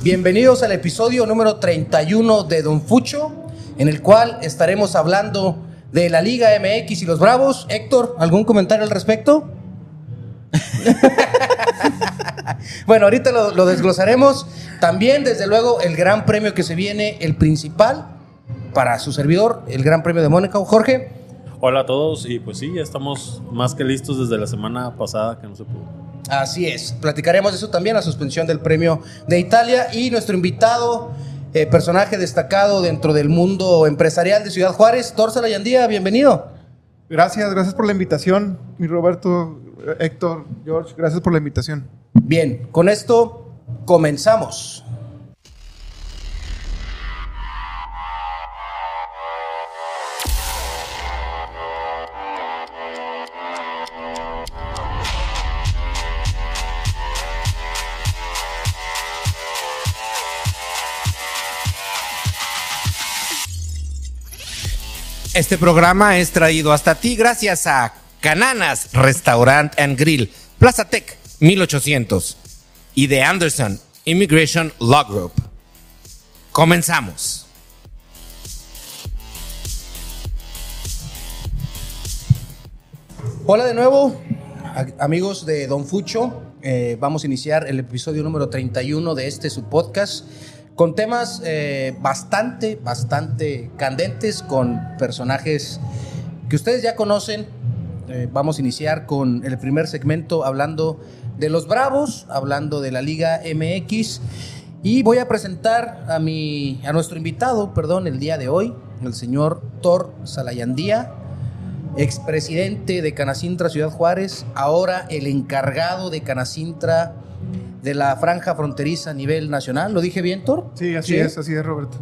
Bienvenidos al episodio número 31 de Don Fucho, en el cual estaremos hablando de la Liga MX y los Bravos. Héctor, ¿algún comentario al respecto? bueno, ahorita lo, lo desglosaremos. También, desde luego, el gran premio que se viene, el principal, para su servidor, el Gran Premio de Mónaco. Jorge. Hola a todos y pues sí, ya estamos más que listos desde la semana pasada que no se pudo. Así es, platicaremos de eso también, la suspensión del premio de Italia y nuestro invitado, eh, personaje destacado dentro del mundo empresarial de Ciudad Juárez, Torza Layandía, bienvenido. Gracias, gracias por la invitación, mi Roberto, Héctor, George, gracias por la invitación. Bien, con esto comenzamos. Este programa es traído hasta ti gracias a Cananas Restaurant and Grill, Plaza Tech 1800 y de Anderson Immigration Law Group. Comenzamos. Hola de nuevo, amigos de Don Fucho. Eh, vamos a iniciar el episodio número 31 de este su podcast con temas eh, bastante, bastante candentes, con personajes que ustedes ya conocen. Eh, vamos a iniciar con el primer segmento hablando de los Bravos, hablando de la Liga MX. Y voy a presentar a, mi, a nuestro invitado, perdón, el día de hoy, el señor Thor Salayandía, expresidente de Canacintra Ciudad Juárez, ahora el encargado de Canacintra de la franja fronteriza a nivel nacional. ¿Lo dije bien, Thor? Sí, así es, así es, Roberto.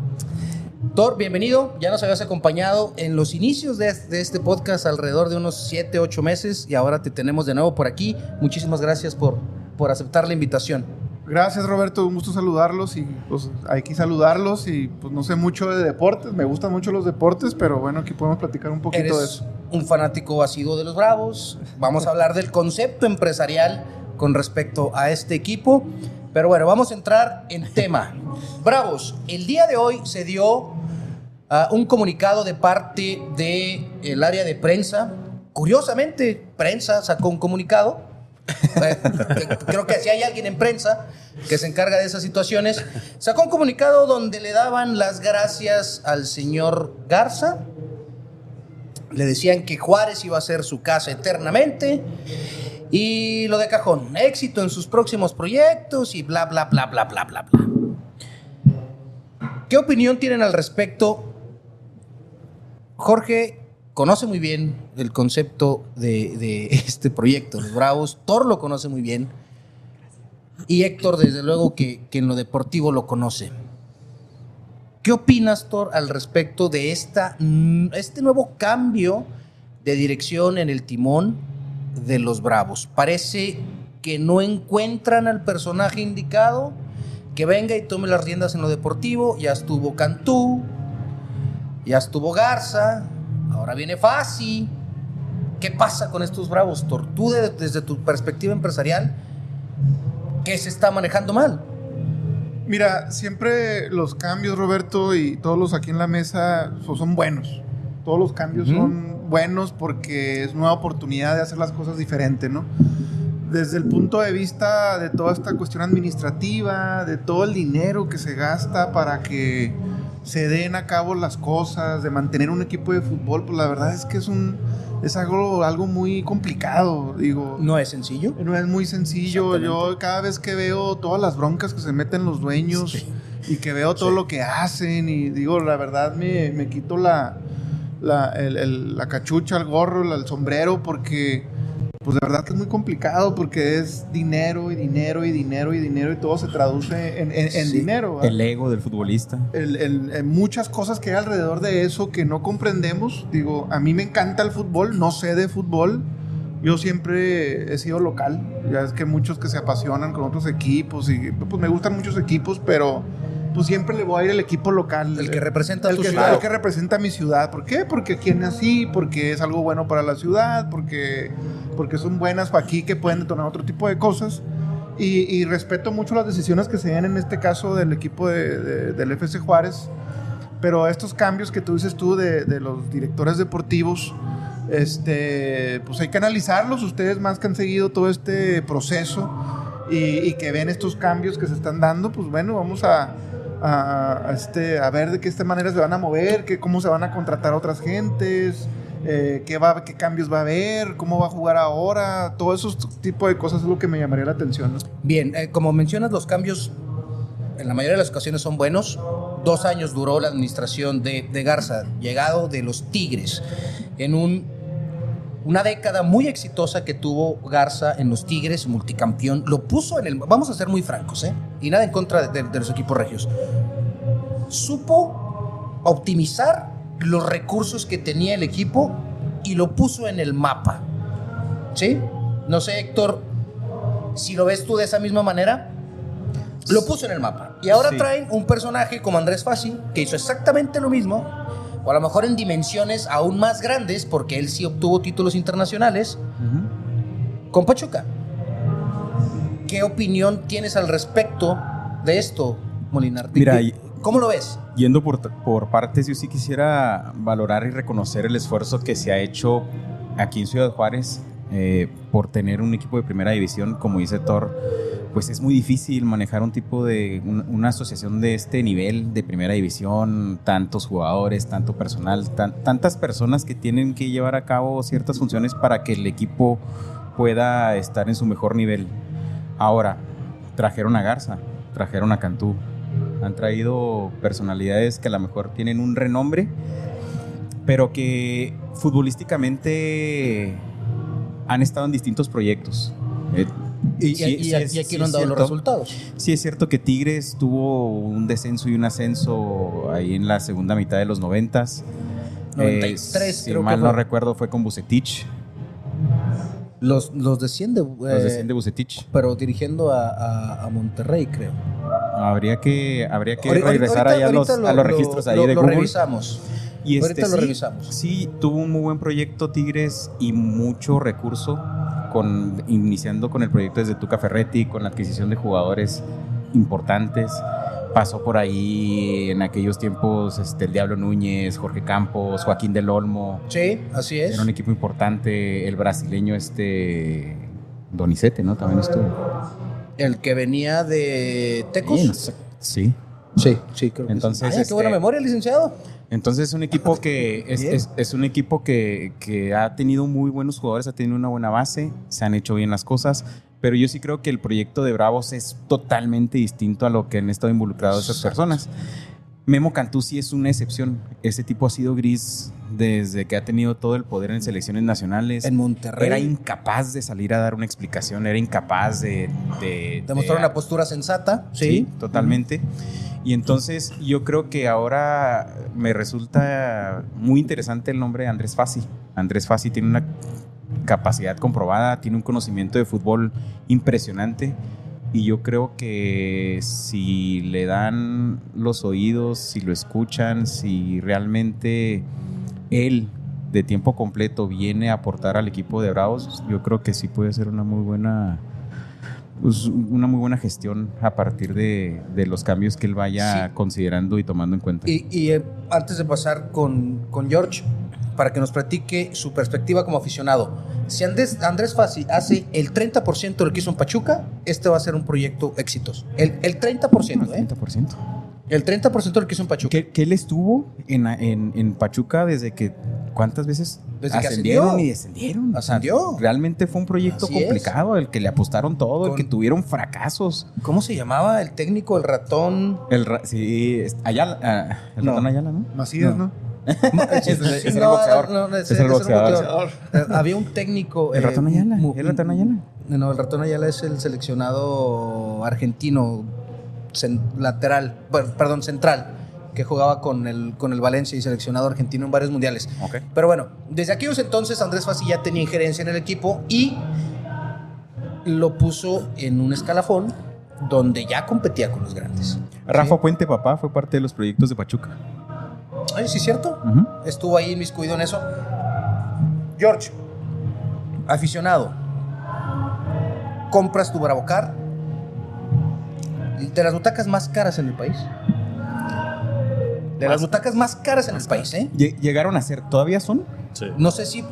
Thor, bienvenido. Ya nos habías acompañado en los inicios de, de este podcast alrededor de unos 7, 8 meses y ahora te tenemos de nuevo por aquí. Muchísimas gracias por, por aceptar la invitación. Gracias, Roberto, un gusto saludarlos y pues hay que saludarlos y pues no sé mucho de deportes, me gustan mucho los deportes, pero bueno, aquí podemos platicar un poquito de eso. un fanático asiduo de los Bravos. Vamos a hablar del concepto empresarial con respecto a este equipo. Pero bueno, vamos a entrar en tema. Bravos, el día de hoy se dio ah, un comunicado de parte del área de prensa. Curiosamente, prensa sacó un comunicado. Eh, Creo que si hay alguien en prensa que se encarga de esas situaciones, sacó un comunicado donde le daban las gracias al señor Garza, le decían que Juárez iba a ser su casa eternamente. Y lo de cajón, éxito en sus próximos proyectos y bla, bla, bla, bla, bla, bla, bla. ¿Qué opinión tienen al respecto? Jorge conoce muy bien el concepto de, este proyecto, los Bravos. Thor lo conoce muy bien. Y Héctor, desde luego, que, que en lo deportivo lo conoce. ¿Qué opinas, Thor, al respecto de esta, este nuevo cambio de dirección en el timón de los Bravos? Parece que no encuentran al personaje indicado que venga y tome las riendas en lo deportivo. Ya estuvo Cantú, ya estuvo Garza, ahora viene Fassi. ¿Qué pasa con estos Bravos, Thor? Tú, de- desde tu perspectiva empresarial, ¿qué se está manejando mal? Mira, siempre los cambios, Roberto, y todos los aquí en la mesa so- son buenos. Todos los cambios son buenos porque es nueva oportunidad de hacer las cosas diferente, ¿no? Desde el punto de vista de toda esta cuestión administrativa, de todo el dinero que se gasta para que se den a cabo las cosas, de mantener un equipo de fútbol, pues la verdad es que es un es algo, algo muy complicado, digo. No es sencillo. No es muy sencillo. Yo cada vez que veo todas las broncas que se meten los dueños Sí. y que veo todo Sí. lo que hacen y digo, la verdad me, me quito la, la, el- el- la cachucha, el gorro, el sombrero porque pues la verdad que es muy complicado porque es dinero y dinero y dinero y dinero y todo se traduce en, en- dinero. ¿verdad? El ego del futbolista. el- el- en muchas cosas que hay alrededor de eso que no comprendemos. Digo, a mí me encanta el fútbol, no sé de fútbol. Yo siempre he sido local. Ya es que muchos que se apasionan con otros equipos y pues me gustan muchos equipos, pero pues siempre le voy a ir al equipo local. El que representa a el tu que, ciudad. el que representa a mi ciudad. ¿Por qué? Porque aquí nací, porque es algo bueno para la ciudad, porque, porque son buenas para aquí que pueden detonar otro tipo de cosas. Y, y respeto mucho las decisiones que se den en este caso del equipo de- de- del FC Juárez. Pero estos cambios que tú dices tú de, de los directores deportivos, este, pues hay que analizarlos. Ustedes más que han seguido todo este proceso y, y que ven estos cambios que se están dando, pues bueno, vamos a, a, este, a ver de qué esta manera se van a mover, que, cómo se van a contratar a otras gentes, eh, qué, va, qué cambios va a haber, cómo va a jugar ahora, todo esos tipo de cosas es lo que me llamaría la atención. Bien, eh, como mencionas, los cambios en la mayoría de las ocasiones son buenos. Dos años duró la administración de, de Garza, llegado de los Tigres, en un, una década muy exitosa que tuvo Garza en los Tigres, multicampeón. Lo puso en el... Vamos a ser muy francos, ¿eh? Y nada en contra de, de- de los equipos regios. Supo optimizar los recursos que tenía el equipo y lo puso en el mapa. ¿Sí? No sé, Héctor, si lo ves tú de esa misma manera, lo puso en el mapa. Y ahora Sí. traen un personaje como Andrés Fassi, que hizo exactamente lo mismo, o a lo mejor en dimensiones aún más grandes, porque él sí obtuvo títulos internacionales, con Pachuca. ¿Qué opinión tienes al respecto de esto, Molinar? Mira, ¿Cómo lo ves? Yendo por, por partes, yo sí quisiera valorar y reconocer el esfuerzo que se ha hecho aquí en Ciudad Juárez eh, por tener un equipo de primera división, como dice Thor, pues es muy difícil manejar un tipo de, un- una asociación de este nivel de primera división, tantos jugadores, tanto personal, tan- tantas personas que tienen que llevar a cabo ciertas funciones para que el equipo pueda estar en su mejor nivel. Ahora, trajeron a Garza, trajeron a Cantú, han traído personalidades que a lo mejor tienen un renombre, pero que futbolísticamente han estado en distintos proyectos. Eh, Y, sí- y- y sí aquí es- aquí sí no han dado los resultados. Sí es cierto que Tigres tuvo un descenso y un ascenso ahí en la segunda mitad de los noventas. 93 si creo que mal no recuerdo fue con Bucetich. Los, los desciende, Los eh, desciende Bucetich. pero dirigiendo a, a- a Monterrey, creo. Habría que, habría que regresar ahorita- allá a los, a lo- los registros ahí lo- de lo Google. revisamos. Y este, Ahorita lo sí, revisamos. Sí, tuvo un muy buen proyecto Tigres y mucho recurso, con, iniciando con el proyecto desde Tuca Ferretti, con la adquisición de jugadores importantes. Pasó por ahí en aquellos tiempos este, el Diablo Núñez, Jorge Campos, Joaquín del Olmo. Sí, así es. Era un equipo importante. El brasileño este Donizete, ¿no? También estuvo. El que venía de Tecos. Sí, no sé. Sí. Sí, sí, creo que Entonces, sí. Ay, qué buena este- memoria, licenciado. Entonces es un equipo que es, Bien. es- es un equipo que, que ha tenido muy buenos jugadores, ha tenido una buena base, se han hecho bien las cosas, pero yo sí creo que el proyecto de Bravos es totalmente distinto a lo que han estado involucrados esas personas. Memo Cantú sí es una excepción. Ese tipo ha sido gris desde que ha tenido todo el poder en selecciones nacionales. En Monterrey. Era incapaz de salir a dar una explicación, era incapaz de... de Demostrar de- una postura sensata. Sí. Sí, totalmente. Y entonces yo creo que ahora me resulta muy interesante el nombre de Andrés Fassi. Andrés Fassi tiene una capacidad comprobada, tiene un conocimiento de fútbol impresionante. Y yo creo que si le dan los oídos, si lo escuchan, si realmente él de tiempo completo viene a aportar al equipo de Bravos, yo creo que sí puede ser una muy buena pues, una muy buena gestión a partir de, de los cambios que él vaya Sí. considerando y tomando en cuenta. Y, y, eh, antes de pasar con, con George, para que nos platique su perspectiva como aficionado. Si Andrés, Andrés Fassi hace el 30% de lo que hizo en Pachuca, este va a ser un proyecto exitoso. El, el 30%, ¿eh? 30%. El 30% de lo que hizo en Pachuca. ¿Qué, qué él estuvo en, en, en Pachuca desde que cuántas veces Desde que ascendieron ascendió. y descendieron? O sea, Ascendió. realmente fue un proyecto Así es. complicado, el que le apostaron todo, el que tuvieron fracasos. ¿Cómo se llamaba el técnico, el ratón? El, ra- sí, Ayala, ah, el No. ratón Ayala, ¿no? Macías, ¿no? Es el- es el No, boxeador. no, no, Es el boxeador. Eh, Había un técnico. El eh, ratón Ayala. El ratón Ayala. No, el ratón Ayala es el seleccionado argentino lateral, perdón, central, que jugaba con el, con el Valencia y seleccionado argentino en varios mundiales. Pero bueno, desde aquellos entonces Andrés Fassi ya tenía injerencia en el equipo y lo puso en un escalafón donde ya competía con los grandes. Rafa Sí. Puente Papá fue parte de los proyectos de Pachuca. Ay, sí, cierto. Estuvo ahí inmiscuido en eso. George, aficionado, compras tu Bravocar, De las butacas más caras en el país. De las butacas más caras en el país, ¿eh? Lle- ¿Llegaron a ser? ¿Todavía son? Sí. No sé si sí.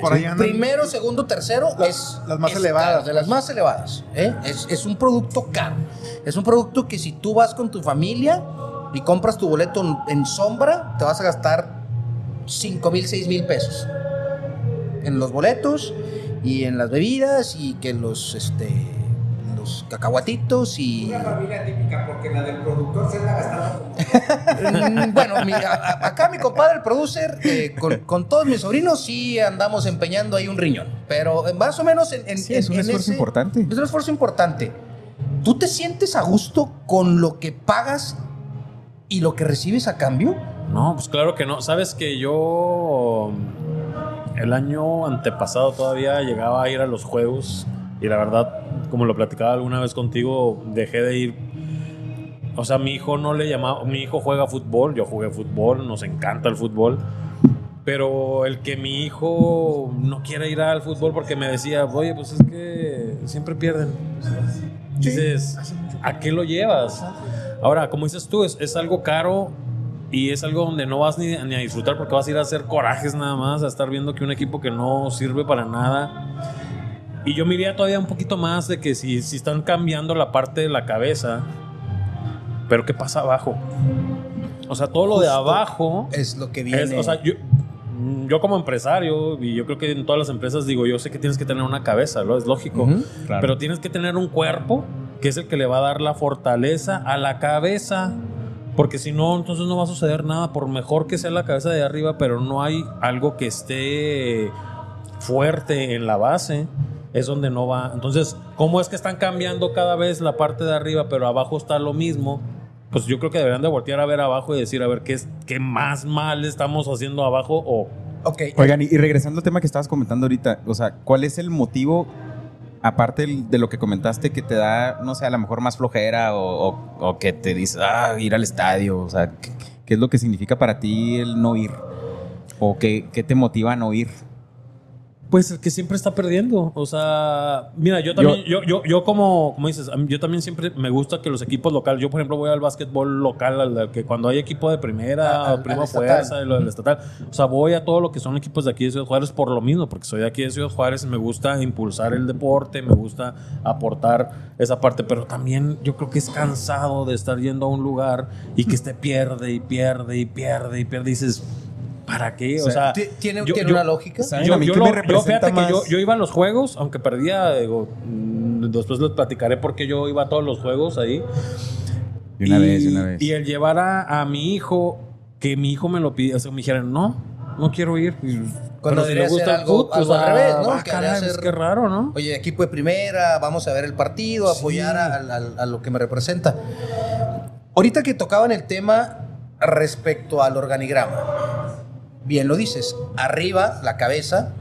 Por ahí andan. primero, segundo, tercero Las- es las más es elevadas. caro, de las más elevadas. ¿eh? Es, es un producto caro. Es un producto que si tú vas con tu familia y compras tu boleto en, sombra, te vas a gastar 5 mil, 6 mil pesos. En los boletos y en las bebidas y que los, este, los cacahuatitos y... Una familia típica, porque la del productor se la gastaba bueno, mi- a- a- acá mi compadre, el producer, eh, con, con todos mis sobrinos, sí andamos empeñando ahí un riñón. Pero más o menos en, en- Sí, es un en esfuerzo importante. Es un esfuerzo importante. ¿Tú te sientes a gusto con lo que pagas y lo que recibes a cambio? No, pues claro que no. Sabes que yo el año antepasado todavía llegaba a ir a los juegos y la verdad, como lo platicaba alguna vez contigo, dejé de ir. O sea, mi hijo no le llamaba, mi hijo juega fútbol, yo jugué fútbol, nos encanta el fútbol. Pero el que mi hijo no quiera ir al fútbol porque me decía, oye, pues es que siempre pierden. Dices, ¿a qué lo llevas? Ahora, como dices tú, es, es algo caro y es algo donde no vas ni, ni a disfrutar porque vas a ir a hacer corajes nada más, a estar viendo que un equipo que no sirve para nada. Y yo miraría todavía un poquito más de que si, si están cambiando la parte de la cabeza, pero ¿qué pasa abajo? O sea, todo lo de abajo... Es lo que viene. Es, o sea, yo, yo como empresario, y yo creo que en todas las empresas digo, yo sé que tienes que tener una cabeza, ¿no? Es lógico. Claro. Pero tienes que tener un cuerpo que es el que le va a dar la fortaleza a la cabeza. Porque si no, entonces no va a suceder nada. Por mejor que sea la cabeza de arriba, pero no hay algo que esté fuerte en la base, es donde no va. Entonces, ¿cómo es que están cambiando cada vez la parte de arriba, pero abajo está lo mismo? Pues yo creo que deberían de voltear a ver abajo y decir, a ver, ¿qué, es, qué más mal estamos haciendo abajo? O Ok. Oigan, y, y regresando al tema que estabas comentando ahorita, o sea, ¿cuál es el motivo, aparte de lo que comentaste, que te da, no sé, a lo mejor más flojera o, que te dice, ah, ir al estadio? O sea, ¿qué, qué es lo que significa para ti el no ir? ¿O qué, qué te motiva a no ir? Pues el que siempre está perdiendo. O sea, mira, yo también, yo, yo, yo como, como dices, yo también siempre me gusta que los equipos locales, yo por ejemplo voy al básquetbol local, al, al que cuando hay equipo de primera, al- prima al fuerza, y lo del estatal. O sea, voy a todo lo que son equipos de aquí de Ciudad Juárez por lo mismo, porque soy de aquí de Ciudad Juárez, me gusta impulsar el deporte, me gusta aportar esa parte, pero también yo creo que es cansado de estar yendo a un lugar y que esté pierde y pierde y pierde y pierde. Y dices, ¿para qué? O sea, Ti- ¿Tiene, yo- tiene yo- una lógica? ¿Saben yo, a mí yo qué lo- me fíjate que yo, iba a los juegos, aunque perdía, digo, mm, después les platicaré por qué yo iba a todos los juegos ahí. De una y, vez, una vez. Y el llevar a, a mi hijo, que mi hijo me lo pidiera, o sea, me dijeran, no, no quiero ir. Y- Cuando pero si debería le gusta ser el algo- fútbol, algo o sea, al revés, ¿no? ah, Que caray, ser- qué raro, ¿no? Oye, equipo de primera, vamos a ver el partido, apoyar a, a- a lo que me representa. Ahorita que tocaban el tema respecto al organigrama, bien lo dices, arriba la cabeza,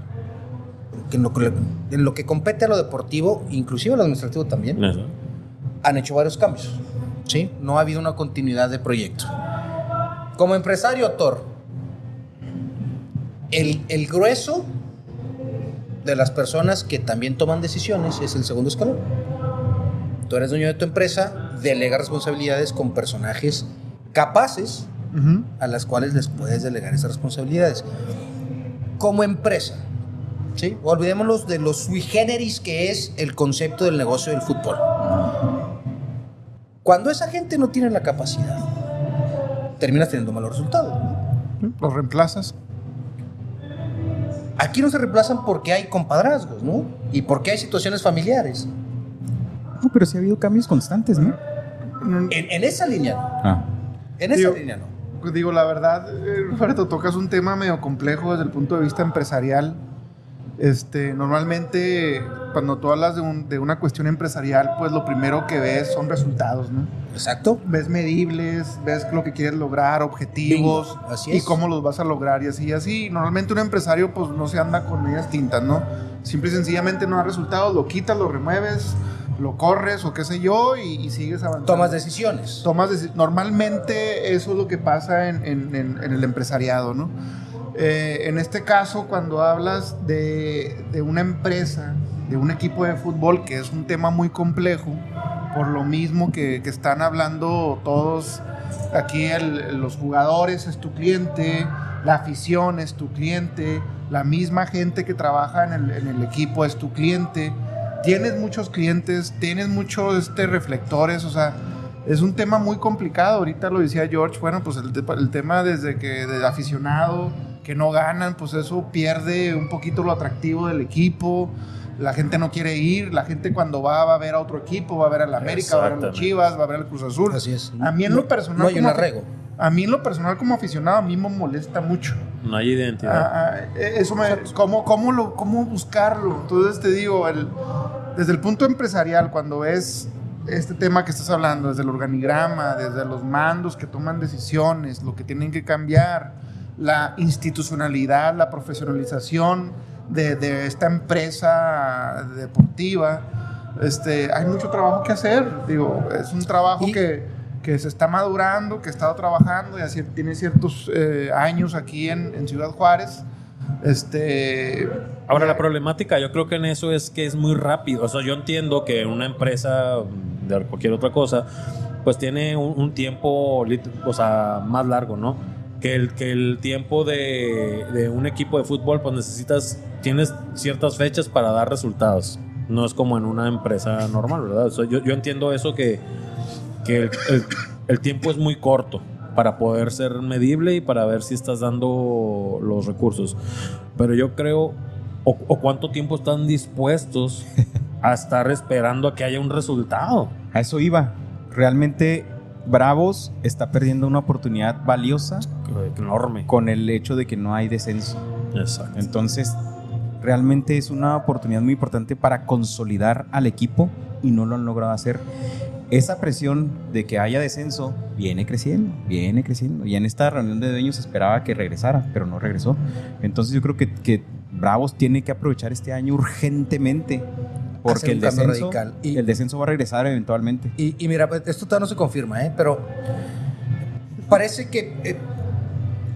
que en lo que, en lo que compete a lo deportivo, inclusive a lo administrativo también, han hecho varios cambios. ¿sí? No ha habido una continuidad de proyecto. Como empresario, Thor, el, el grueso de las personas que también toman decisiones es el segundo escalón. Tú eres dueño de tu empresa, delega responsabilidades con personajes capaces A las cuales les puedes delegar esas responsabilidades. Como empresa, ¿sí? olvidémonos de lo sui generis que es el concepto del negocio del fútbol. Cuando esa gente no tiene la capacidad, terminas teniendo malos resultados. ¿no? Los reemplazas. Aquí no se reemplazan porque hay compadrazgos, ¿no? Y porque hay situaciones familiares. No, pero sí ha habido cambios constantes, ¿no? En, en esa línea no. Ah. En esa Digo- línea no. Digo, la verdad, eh, Roberto, tocas un tema medio complejo desde el punto de vista empresarial. Este, normalmente, cuando tú hablas de, un- de una cuestión empresarial, pues lo primero que ves son resultados, ¿no? Exacto. Ves medibles, ves lo que quieres lograr, objetivos, así y cómo los vas a lograr y así y así. Normalmente un empresario pues no se anda con medias tintas, ¿no? Simple y sencillamente no da resultados, lo quitas, lo remueves, lo corres o qué sé yo y, y sigues avanzando. Tomas decisiones. Tomas deci- Normalmente eso es lo que pasa en, en- en- en el empresariado, ¿no? Eh, en este caso, cuando hablas de, de una empresa, de un equipo de fútbol, que es un tema muy complejo, por lo mismo que, que están hablando todos aquí, el- los jugadores es tu cliente, la afición es tu cliente, la misma gente que trabaja en el, en el equipo es tu cliente. Tienes muchos clientes, tienes muchos este, reflectores, o sea, es un tema muy complicado. Ahorita lo decía George, bueno, pues el, el tema desde que de aficionado, que no ganan, pues eso pierde un poquito lo atractivo del equipo. La gente no quiere ir, la gente cuando va va a ver a otro equipo, va a ver al América, va a ver a los. Chivas, va a ver al Cruz Azul. Así es. A mí en lo No- personal No hay un arrego. A mí en lo personal como aficionado a mí me molesta mucho. No hay identidad. Ah, ah, eh, eso me, ¿cómo, cómo, lo, ¿Cómo buscarlo? Entonces te digo, el- desde el punto empresarial, cuando ves este tema que estás hablando, desde el organigrama, desde los mandos que toman decisiones, lo que tienen que cambiar, la institucionalidad, la profesionalización de, de esta empresa deportiva, este, hay mucho trabajo que hacer. Digo, es un trabajo Y- que, que se está madurando, que he estado trabajando y así tiene ciertos eh, años aquí en, Ciudad Juárez. Este, Ahora, la problemática yo creo que en eso es que es muy rápido. O sea, yo entiendo que una empresa de cualquier otra cosa, pues tiene un, tiempo o sea, más largo, ¿no? Que el, que el tiempo de, un equipo de fútbol, pues necesitas, tienes ciertas fechas para dar resultados. No es como en una empresa normal, ¿verdad? O sea, yo entiendo eso que, que el, el- el tiempo es muy corto para poder ser medible y para ver si estás dando los recursos. Pero yo creo, o, o cuánto tiempo están dispuestos a estar esperando a que haya un resultado. A eso iba. Realmente Bravos está perdiendo una oportunidad valiosa Enorme. con el hecho de que no hay descenso. Exacto. Entonces, realmente es una oportunidad muy importante para consolidar al equipo y no lo han logrado hacer. Esa presión de que haya descenso viene creciendo, viene creciendo. Y en esta reunión de dueños esperaba que regresara, pero no regresó. Entonces yo creo que, que Bravos tiene que aprovechar este año urgentemente. Porque el descenso, radical. Y- el descenso va a regresar eventualmente. Y, y mira, esto todavía no se confirma, ¿eh? pero parece que eh,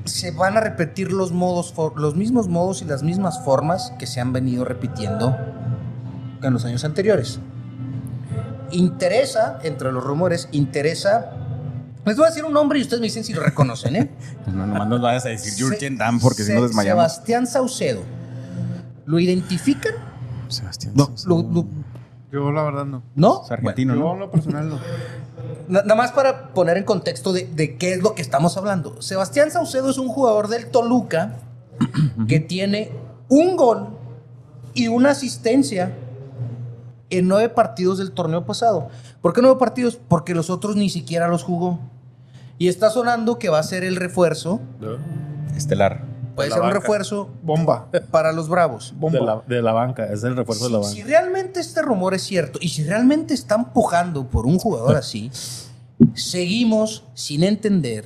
se van a repetir los modos, los mismos modos y las mismas formas que se han venido repitiendo en los años anteriores. Interesa, entre los rumores, interesa. Les voy a decir un nombre y ustedes me dicen si lo reconocen, ¿eh? No, nomás nos vayas a decir Jurgen Damm porque si Se- no desmayamos. Sebastián Saucedo. ¿Lo identifican? Sebastián. No, lo- lo- yo la verdad no. ¿No? Es argentino, Yo ¿no? lo personal no. Na- Nada más para poner en contexto de, de qué es lo que estamos hablando. Sebastián Saucedo es un jugador del Toluca que tiene un gol y una asistencia en nueve partidos del torneo pasado. ¿Por qué nueve partidos? Porque los otros ni siquiera los jugó. Y está sonando que va a ser el refuerzo. Estelar. Puede ser un banca. refuerzo Bomba. para los Bravos. Bomba. De la, de la banca, es el refuerzo de la Si, si banca. realmente este rumor es cierto y si realmente están pujando por un jugador así, seguimos sin entender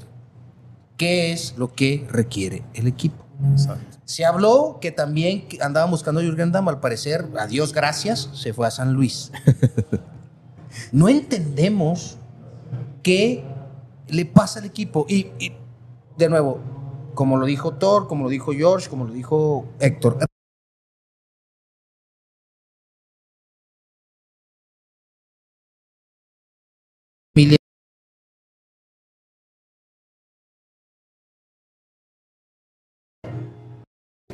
qué es lo que requiere el equipo. Exacto. Se habló que también andaban buscando a Jürgen Damm, al parecer, a Dios gracias, se fue a San Luis. No entendemos qué le pasa al equipo. Y, y, de nuevo, como lo dijo Thor, como lo dijo George, como lo dijo Héctor,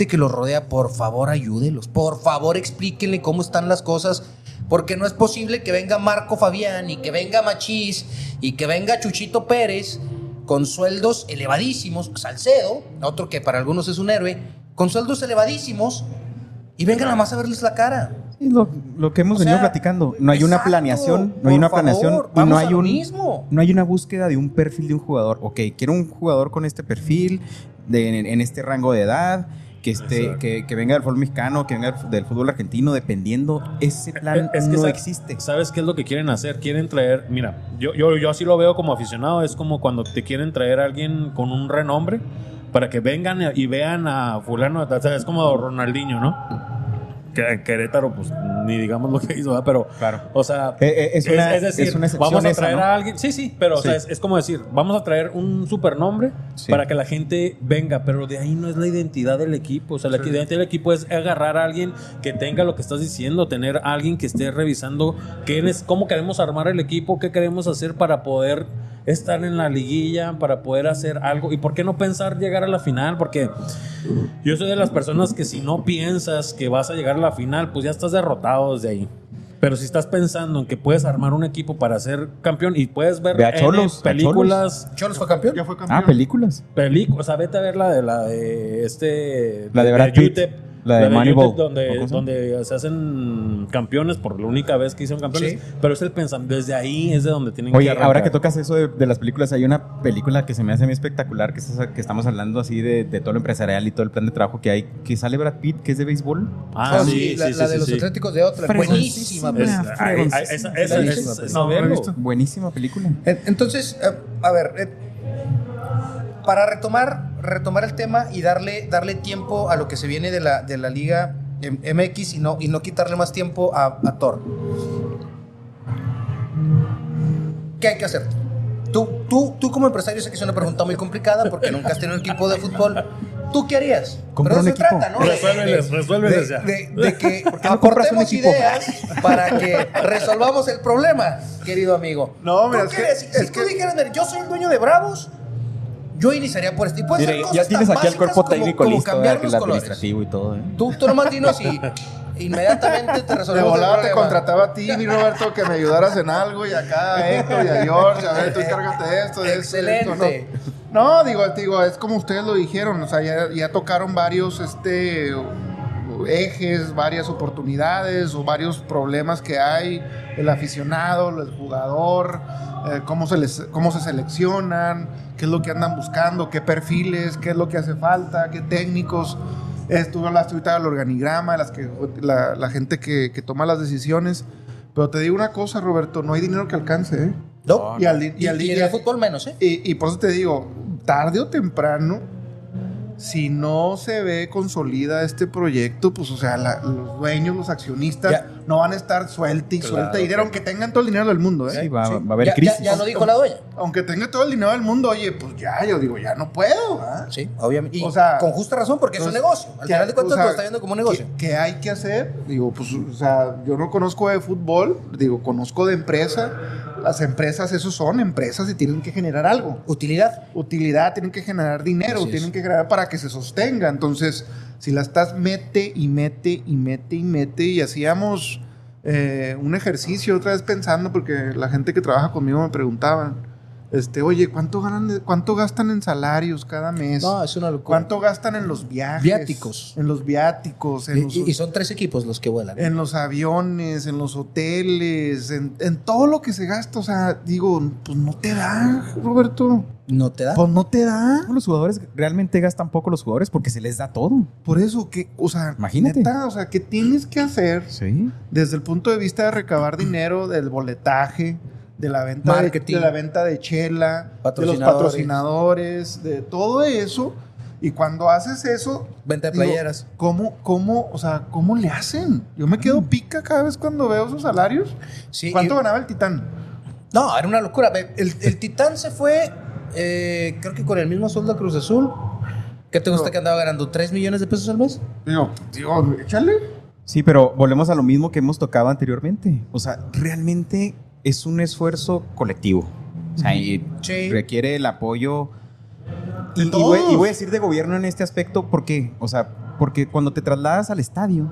que los rodea, por favor ayúdelos, por favor explíquenle cómo están las cosas, porque no es posible que venga Marco Fabián y que venga Machís y que venga Chuchito Pérez con sueldos elevadísimos, Salcedo, otro que para algunos es un héroe, con sueldos elevadísimos y vengan nada más a verles la cara. Sí, lo, lo que hemos O venido sea, platicando. No hay una planeación, no hay una favor, planeación y no hay un mismo. no hay una búsqueda de un perfil de un jugador. Ok, quiero un jugador con este perfil, de, en, en este rango de edad, que, esté, que, que venga del fútbol mexicano, que venga del, fútbol argentino, dependiendo. Ese plan Es que no existe. ¿Sabes qué es lo que quieren hacer? Quieren traer, mira, yo, yo, yo así lo veo como aficionado, es como cuando te quieren traer a alguien con un renombre para que vengan y vean a fulano, o sea, es como Ronaldinho, ¿no? Que- Querétaro, pues ni digamos lo que hizo, ¿verdad? pero, Claro. o sea, Eh, eh, es una- decir, es una excepción vamos a esa, traer ¿no? a alguien, sí, sí, pero o sea, es, es como decir, vamos a traer un supernombre Sí. para que la gente venga, pero de ahí no es la identidad del equipo, o sea, la identidad del equipo es agarrar a alguien que tenga lo que estás diciendo, tener a alguien que esté revisando qué es, cómo queremos armar el equipo, qué queremos hacer para poder estar en la liguilla, para poder hacer algo, y por qué no pensar llegar a la final, porque yo soy de las personas que si no piensas que vas a llegar a la final, pues ya estás derrotado desde ahí. Pero si estás pensando en que puedes armar un equipo para ser campeón y puedes ver Ve a Cholos, a películas, ¿Cholos fue campeón? Ya fue campeón. Ah, películas. películas, o sea, vete a ver la de la de este La de Brad Pitt, La de Moneyball, UTEP, ¿o donde, donde se hacen campeones por la única vez que hicieron campeones, Sí. pero es el pensamiento, desde ahí es de donde tienen Oye, que arrancar. ahora que tocas eso de, de las películas, hay una película que se me hace muy espectacular, que, estás- que estamos hablando así de, de todo lo empresarial y todo el plan de trabajo que hay, que sale Brad Pitt, que es de béisbol. Ah, Ah, sí, la, sí, la de sí, los sí. Atléticos de Otra. Buenísima. Es- película. Buenísima es- es película. No, no la he novelo. visto. Buenísima película. En- Entonces, eh, a ver, eh, para retomar, retomar el tema y darle, darle tiempo a lo que se viene de la, de la Liga MX y no, y no quitarle más tiempo a, a Thor. ¿Qué hay que hacer? Tú, tú, tú como empresario, sé que es una pregunta muy complicada porque nunca has tenido un equipo de fútbol. ¿Tú qué harías? Pero de un eso se equipo. trata, ¿no? De- Resuélveles, de- resuélveles de- ya. De, de que qué no aportemos ideas para que resolvamos el problema, querido amigo. No, mira, ¿Tú es que-? Si, es si tú que- dijeras, mira, yo soy el dueño de Bravos, yo iniciaría por este. Y puede Mira, ser ya cosas tienes tan aquí el básicas cuerpo como- técnico como listo, cambiar el colores. administrativo y todo. ¿eh? Tú, tú nomás dinos y inmediatamente te De resolvemos el volada te problema. contrataba a ti, mi Roberto, que me ayudaras en algo, y acá a Héctor y a George, a ver, tú encárgate de esto, de esto, de esto, Excelente. ¿no? No, digo, digo, es como ustedes lo dijeron, o sea, ya, ya tocaron varios este ejes, varias oportunidades o varios problemas que hay, el aficionado, el jugador, eh, cómo, se les, cómo se seleccionan, qué es lo que andan buscando, qué perfiles, qué es lo que hace falta, qué técnicos. Estuve hablaste ahorita del organigrama, las que, la, la gente que, que toma las decisiones. Pero te digo una cosa, Roberto, no hay dinero que alcance, ¿eh? No. Y al Y, y al y en el fútbol menos, ¿eh? y, y por eso te digo, tarde o temprano, si no se ve consolida este proyecto, pues, o sea, la- los dueños, los accionistas, Ya. no van a estar suelta y Claro, suelta dinero, aunque tengan todo el dinero del mundo, ¿eh? Sí, va, Sí. va a haber Ya- crisis. Ya, ya lo dijo la dueña. Aunque tenga todo el dinero del mundo, oye, pues ya, yo digo, ya no puedo, ¿ah? Sí, obviamente. Y O sea, con justa razón, porque es un negocio. Al ¿qué- final de cuentas o sea, lo está viendo como un negocio. ¿qué, qué hay que hacer? Digo, pues, o sea, yo no conozco de fútbol, digo, conozco de empresa. Las empresas, esos son empresas y tienen que generar algo. Utilidad. Utilidad, tienen que generar dinero, Así es. tienen que generar para que se sostenga. Entonces, si la estás mete y mete y mete y mete y hacíamos eh, un ejercicio otra vez pensando, porque la gente que trabaja conmigo me preguntaban, este, oye, ¿cuánto ganan, cuánto gastan en salarios cada mes? No, es una locura. ¿Cuánto gastan en los viajes? Viáticos. En los viáticos, en, Y, los, y- y son tres equipos los que vuelan. en los aviones, en los hoteles, en, en todo lo que se gasta. O sea, digo, pues no te da, Roberto. ¿No te da? Pues no te da. Los jugadores realmente gastan poco los jugadores porque se les da todo. Por eso, que, o sea, Imagínate. neta, o sea, ¿qué tienes que hacer Sí. desde el punto de vista de recabar dinero, del boletaje, de la venta, de, Marketing. de la venta de chela, de los Patrocinadores. de todo eso? Y cuando haces eso, Venta de Digo, playeras. ¿Cómo, cómo, o sea, cómo le hacen? Yo me quedo pica cada vez cuando veo sus salarios. Sí, ¿Cuánto y- ganaba el Titán? No, era una locura. El, el Titán se fue, eh, creo que con el mismo sueldo de Cruz Azul. ¿Qué te gusta No. que andaba ganando? ¿3 millones de pesos al mes? Digo, digo, échale. Sí, pero volvemos a lo mismo que hemos tocado anteriormente. O sea, realmente es un esfuerzo colectivo. O sea, y Sí. requiere el apoyo. De Y, y voy, y voy a decir de gobierno en este aspecto, ¿por qué? O sea, porque cuando te trasladas al estadio,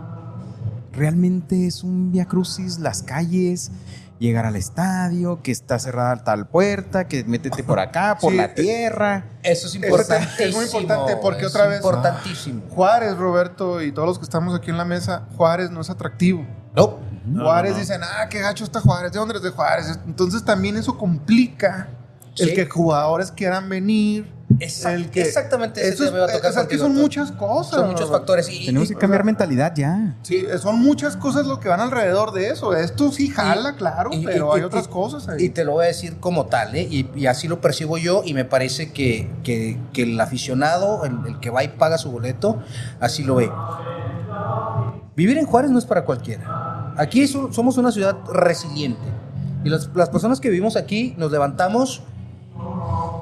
realmente es un via crucis, las calles, llegar al estadio, que está cerrada tal puerta, que métete por acá, por Sí, la eh, tierra. Eso es importantísimo. es muy importante porque es otra vez- Importantísimo. Juárez, Roberto, y todos los que estamos aquí en la mesa, Juárez no es atractivo. No. No, Juárez no, dicen, ah, qué gacho está Juárez, ¿de dónde eres de Juárez? Entonces también eso complica el que jugadores quieran venir. Exact- el que, exactamente eso es, o sea, es que son muchas cosas. Son muchos factores. Y, Tenemos que cambiar o sea, mentalidad ya. Sí, son muchas cosas lo que van alrededor de eso. Esto sí jala, claro, y- pero y- hay y- otras y- cosas ahí. Y te lo voy a decir como tal, ¿eh? y, y así lo percibo yo, y me parece que, que- que el aficionado, el, el que va y paga su boleto, así lo ve. Vivir en Juárez no es para cualquiera. Aquí so- somos una ciudad resiliente. Y las, las personas que vivimos aquí nos levantamos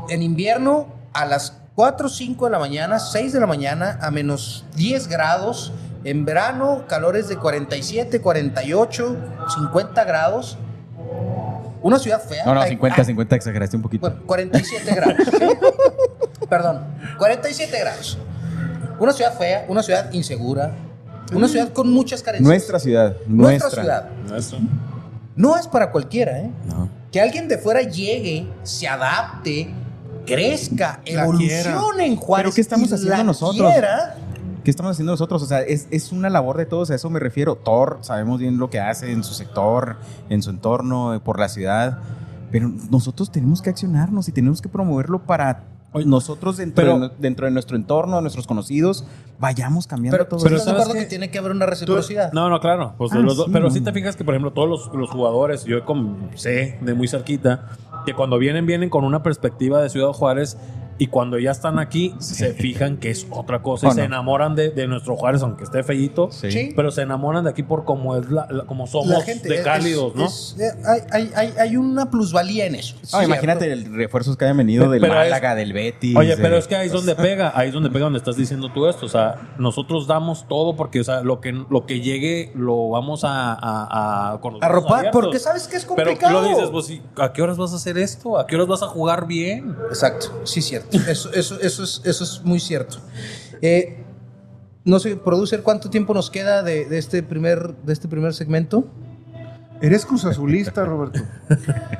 en invierno a las 4 o 5 de la mañana, 6 de la mañana, a menos 10 grados. En verano, calores de 47, 48, 50 grados. Una ciudad fea. No, no, Ay, 50, ay, 50, exageraste un poquito. bueno, 47 grados. ¿sí? Perdón, 47 grados. Una ciudad fea, una ciudad insegura, una ciudad con muchas carencias. nuestra ciudad, Nuestra nuestra. ciudad. Eso. No es para cualquiera, ¿eh? No. Que alguien de fuera llegue, se adapte, crezca, La evolucione en Juárez. ¿Pero qué estamos haciendo nosotros? quiera. ¿Qué estamos haciendo nosotros? O sea, es, es una labor de todos, a eso me refiero. Thor, sabemos bien lo que hace en su sector, en su entorno, por la ciudad, pero nosotros tenemos que accionarnos y tenemos que promoverlo para nosotros dentro, pero- de, dentro de nuestro entorno, nuestros conocidos, vayamos cambiando Pero, todo pero ¿sabes ¿estás de acuerdo que tiene que haber una reciprocidad? No, no, claro. Pues de Ah, los dos- sí, pero no. sí te fijas que, por ejemplo, todos los, los jugadores, yo como sé de muy cerquita, que cuando vienen, vienen con una perspectiva de Ciudad Juárez y cuando ya están aquí, se fijan que es otra cosa y ¿O se enamoran de, de nuestro Juárez, aunque esté feíto. Sí. Pero se enamoran de aquí por cómo es la, la- como somos La gente de es- cálidos, ¿no? es- eh, hay, hay- hay- hay una plusvalía en eso. Ah, imagínate el refuerzos que hayan venido del Pero es- Málaga, del Betis. Oye, de- pero es que ahí es donde pega, ahí es donde pega donde estás diciendo tú esto. O sea, nosotros damos todo porque, o sea, lo que, lo que llegue lo vamos a, a, a, con los abiertos. porque sabes que es Pero complicado. tú lo dices, pues, sí, ¿a qué horas vas a hacer esto? ¿A qué horas vas a jugar bien? Exacto, sí, cierto. Eso, eso, eso, es, eso es muy cierto. Eh, no sé, producer, ¿cuánto tiempo nos queda de, de este, primer, de este primer segmento? Eres Cruz Azulista, Roberto.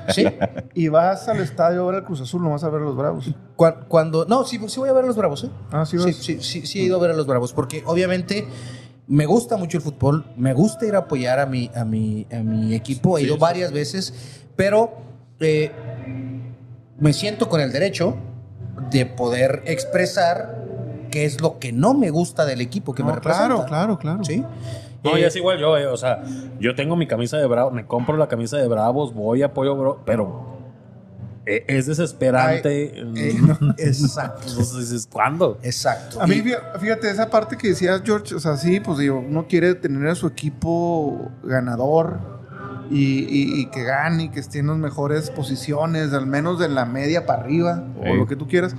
Sí. Y vas al estadio a ver al Cruz Azul, no vas a ver a los Bravos. Cu- Cuando, no, sí, sí voy a ver a los Bravos, ¿eh? Ah, sí, Sí, vas. sí, sí, sí he ido a ver a los Bravos, porque obviamente me gusta mucho el fútbol, me gusta ir a apoyar a mi, a mi, a mi equipo, he ido sí. varias veces, pero eh, me siento con el derecho de poder expresar qué es lo que no me gusta del equipo que me representa. claro, claro, claro. ¿Sí? No, Eh, y es igual yo, eh, o sea, yo tengo mi camisa de Bravos, me compro la camisa de Bravos, voy, apoyo, bro, pero eh, es desesperante. eh, exacto. Entonces dices, ¿cuándo? Exacto. A mí, fíjate, esa parte que decías, George, o sea, sí, pues digo, uno quiere tener a su equipo ganador y, y- y que gane y que esté en las mejores posiciones, al menos de la media para arriba, Sí. o lo que tú quieras.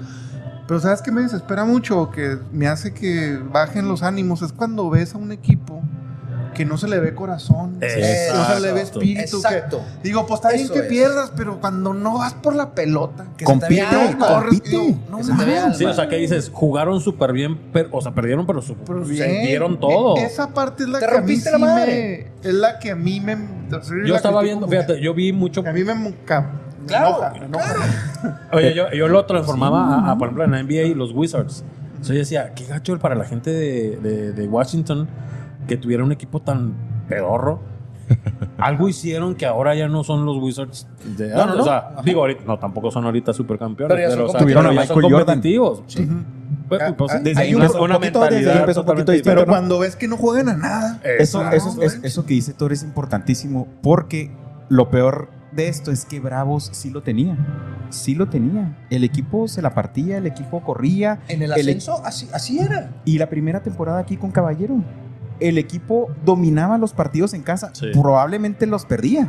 Pero ¿sabes qué me desespera mucho? Que me hace que bajen los ánimos. Es cuando ves a un equipo que no se le ve corazón, no se le ve Exacto. espíritu. que- Exacto. digo, pues está bien que es. pierdas, pero cuando no vas por la pelota, Que se te vea alma. corres, compite. digo, no se te vea. Sí, o sea, que dices, jugaron súper bien, pero, o sea, perdieron, pero, Pero bien. se dieron todo. E- Esa parte es la Te que a mí la madre. me- es la que a mí me. Yo estaba viendo, fíjate, yo vi mucho. A mí me, Claro, enoja. Oye, yo, yo lo transformaba a, a, por ejemplo, en la NBA y los Wizards. O sea, yo decía, qué gacho para la gente de, de- de Washington que tuviera un equipo tan pedorro. Algo hicieron que ahora ya no son los Wizards de No, no, no. O sea, Ajá. digo, ahorita, no, tampoco son ahorita supercampeones. Pero ya son Pero, o sea, competitivos. pero ya son Tuvieron competitivos. Sí. Pues, Ah, pues, sí, desde ahí una, empezó una un poquito, desde ahí mentalidad empezó un poquito totalmente distinto, Pero ¿no? cuando ves que no juegan a nada. Eso, Ah, eso, no, es- eso que dice Thor es importantísimo porque lo peor de esto es que Bravos sí lo tenía. Sí lo tenía. El equipo se la partía, el equipo corría. En el El- ascenso, así, así era. Y la primera temporada aquí con Caballero, el equipo dominaba los partidos en casa. Sí. Probablemente los perdía,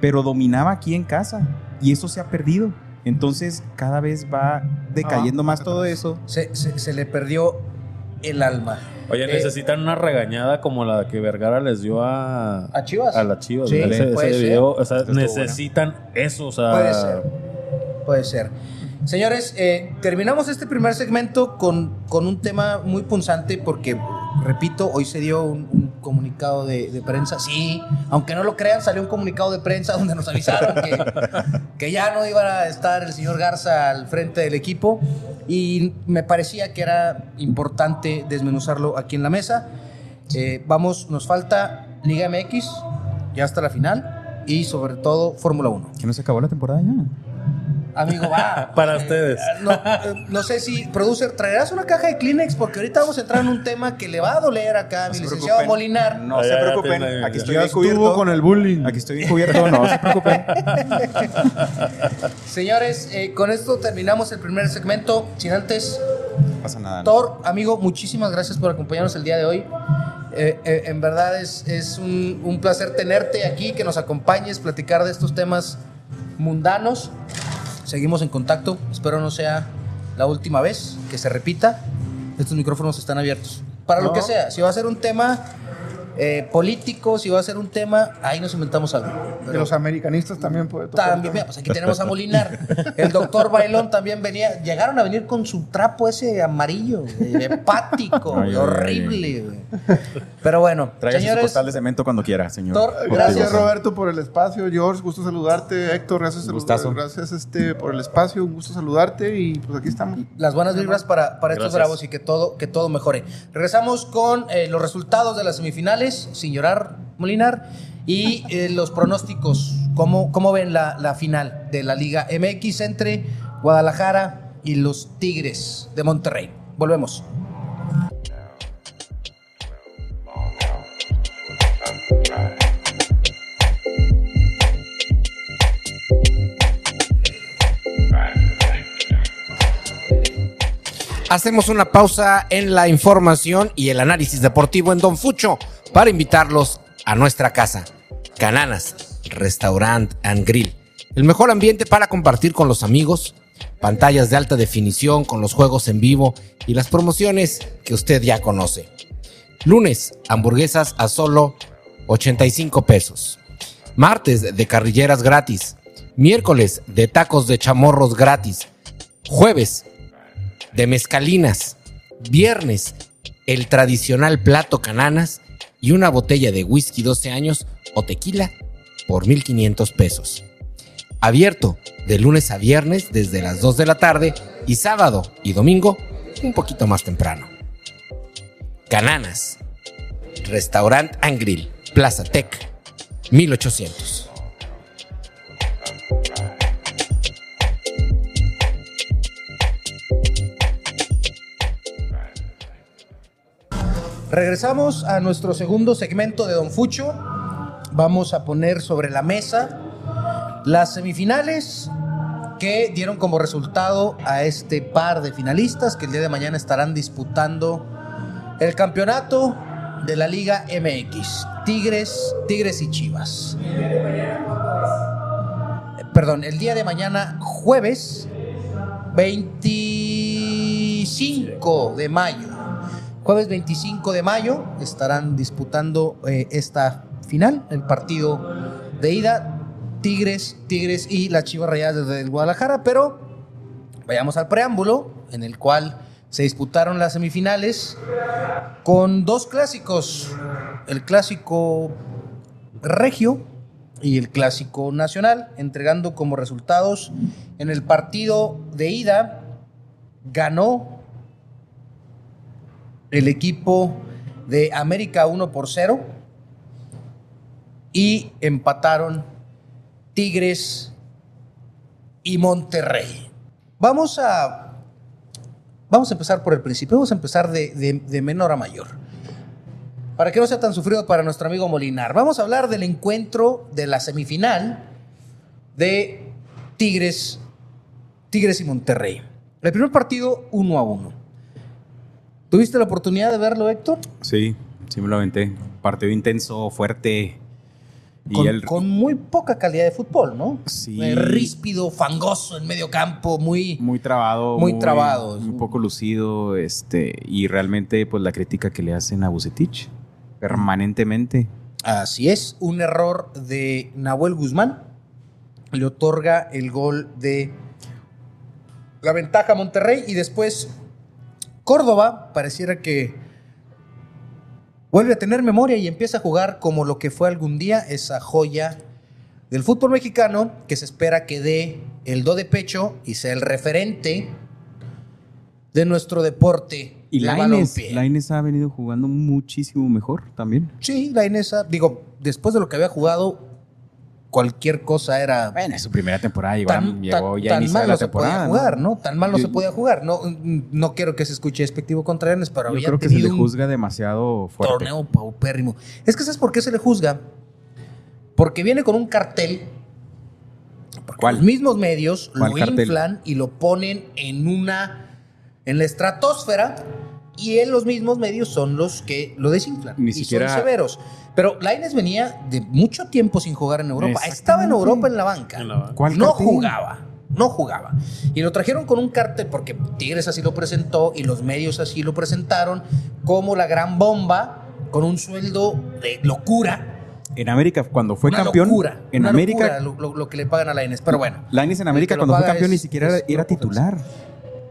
pero dominaba aquí en casa. Y eso se ha perdido. Entonces cada vez va decayendo Ah, más todo eso. Se, se- se le perdió el alma. Oye, Eh, necesitan una regañada como la que Vergara les dio a, ¿A Chivas? a las Chivas. Sí, ese, puede ese ser. video, o sea, necesitan eso, o sea, Puede ser. Puede ser. Señores, eh, terminamos este primer segmento con, con un tema muy punzante porque, repito, hoy se dio un, un comunicado de, de prensa. Sí, aunque no lo crean, salió un comunicado de prensa donde nos avisaron que, que ya no iba a estar el señor Garza al frente del equipo y me parecía que era importante desmenuzarlo aquí en la mesa. Eh, vamos, nos falta Liga MX, ya hasta la final y sobre todo Fórmula 1. Que no se acabó la temporada ya. Amigo, va. Para Eh, ustedes. No, eh, no sé si, producer, traerás una caja de Kleenex porque ahorita vamos a entrar en un tema que le va a doler acá a mi licenciado preocupen. Molinar. No se ya, ya, preocupen. Aquí estoy Ya bien cubierto. con el bullying. Aquí estoy bien cubierto. No se preocupen. Señores, eh, con esto terminamos el primer segmento. Sin antes, No pasa nada. ¿no? Thor, amigo, muchísimas gracias por acompañarnos el día de hoy. Eh, eh, en verdad es, es un, un placer tenerte aquí, que nos acompañes, platicar de estos temas mundanos. Seguimos en contacto. Espero no sea la última vez que se repita. Estos micrófonos están abiertos. Para lo que sea. Si va a ser un tema eh, político, si va a ser un tema, ahí nos inventamos algo. De Pero los americanistas también puede tocar. también, mira, pues aquí tenemos a Molinar. El doctor Bailón también venía. Llegaron a venir con su trapo ese amarillo, güey, hepático, Ay, ay, horrible. güey. Pero bueno, Traiga su señores, postal de cemento cuando quiera, señor. Gracias. Roberto por el espacio, George, gusto saludarte, Héctor, gracias, Gustazo. gracias este, por el espacio, un gusto saludarte y pues aquí estamos. las buenas vibras para, para estos Gracias. bravos y que todo, que todo mejore. Regresamos con eh, los resultados de las semifinales, sin llorar, Molinar, y eh, los pronósticos. ¿Cómo, cómo ven la, la final de la Liga MX entre Guadalajara y los Tigres de Monterrey? Volvemos. Hacemos una pausa en la información y el análisis deportivo en Don Fucho para invitarlos a nuestra casa. Cananas, Restaurant and Grill. El mejor ambiente para compartir con los amigos, pantallas de alta definición con los juegos en vivo y las promociones que usted ya conoce. Lunes, hamburguesas a solo 85 pesos. Martes, de carrilleras gratis. Miércoles, de tacos de chamorros gratis. Jueves, de mezcalinas. Viernes, el tradicional plato cananas y una botella de whisky 12 años o tequila por 1.500 pesos. Abierto de lunes a viernes desde las 2 de la tarde y sábado y domingo un poquito más temprano. Cananas. Restaurant and Grill. Plaza Tech. 1800. Regresamos a nuestro segundo segmento de Don Fucho. Vamos a poner sobre la mesa las semifinales que dieron como resultado a este par de finalistas que el día de mañana estarán disputando el campeonato de la Liga MX. Tigres, Tigres y Chivas. Perdón, el día de mañana, jueves 25 de mayo. Jueves 25 de mayo estarán disputando eh, esta final, el partido de ida. Tigres, Tigres y las Chivas Rayadas desde el Guadalajara, pero vayamos al preámbulo en el cual se disputaron las semifinales con dos clásicos, el clásico regio y el clásico nacional, entregando como resultados en el partido de ida ganó el equipo de América 1 por 0 y empataron Tigres y Monterrey. Vamos a, vamos a empezar por el principio, vamos a empezar de, menor a mayor. Para que no sea tan sufrido para nuestro amigo Molinar, vamos a hablar del encuentro de la semifinal de Tigres, Tigres y Monterrey. El primer partido 1 a 1. ¿Tuviste la oportunidad de verlo, Héctor? Sí, sí me lo aventé. Partido intenso, fuerte. Y Con, el, con muy poca calidad de fútbol, ¿no? Sí. Eh, ríspido, fangoso en medio campo, muy... muy trabado. Muy trabado. Un poco lucido. Este, y realmente, pues la crítica que le hacen a Bucetich permanentemente. Así es, un error de Nahuel Guzmán le otorga el gol de la ventaja a Monterrey y después Córdoba pareciera que vuelve a tener memoria y empieza a jugar como lo que fue algún día esa joya del fútbol mexicano que se espera que dé el do de pecho y sea el referente de nuestro deporte. Y Laines. Laines ha venido jugando muchísimo mejor también. Sí, la Inesa, digo, después de lo que había jugado, cualquier cosa era Bueno, es su primera temporada. Llegó, tan, llegó tan- ya tan mal la no se podía jugar, ¿no? Tan mal no Yo- se podía jugar. No, no quiero que se escuche despectivo contra Leones, pero Yo había creo que se le juzga demasiado fuerte. torneo paupérrimo. Es que ¿sabes por qué se le juzga? Porque viene con un cartel. Los mismos medios lo inflan y lo ponen en una. en la estratosfera y en los mismos medios son los que lo desinflan Ni y siquiera- son severos. Pero Laines venía de mucho tiempo sin jugar en Europa. Estaba en Europa en la banca. En la banca. ¿Cuál no jugaba. No jugaba. Y lo trajeron con un cartel porque Tigres así lo presentó y los medios así lo presentaron como la gran bomba con un sueldo de locura. En América, cuando fue Una campeón, locura, en una América, locura lo, lo- lo que le pagan a Laines. Pero bueno. Lainez en América cuando fue campeón ni siquiera es era titular.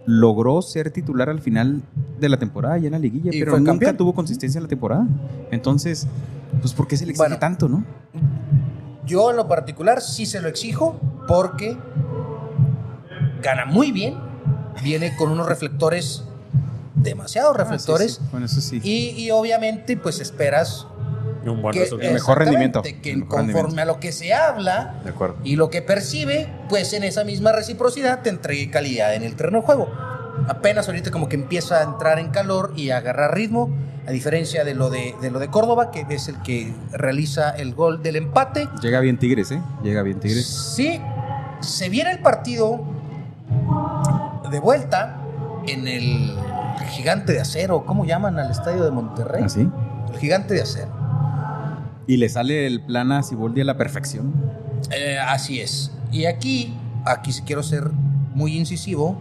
Logró ser titular al final de la temporada ya en la liguilla, Y pero nunca campeón. tuvo consistencia en la temporada. Entonces, pues ¿por qué se le exige Bueno. tanto, no? Yo en lo particular sí se lo exijo porque gana muy bien, viene con unos reflectores, demasiados reflectores, Ah, sí, sí. Bueno, eso sí. y, y obviamente pues esperas un buen que, resultado. El mejor rendimiento, que mejor conforme rendimiento. a lo que se habla De acuerdo. y lo que percibe, pues en esa misma reciprocidad te entregue calidad en el terreno de juego. Apenas ahorita como que empieza a entrar en calor y a agarrar ritmo, a diferencia de lo de, de lo de Córdoba, que es el que realiza el gol del empate. Llega bien Tigres, ¿eh? Llega bien Tigres. Sí, se viene el partido de vuelta en el Gigante de Acero. ¿Cómo llaman al estadio de Monterrey? ¿Así? El Gigante de Acero. Y le sale el plan a Siboldi a la perfección. Eh, así es. Y aquí, aquí quiero ser muy incisivo.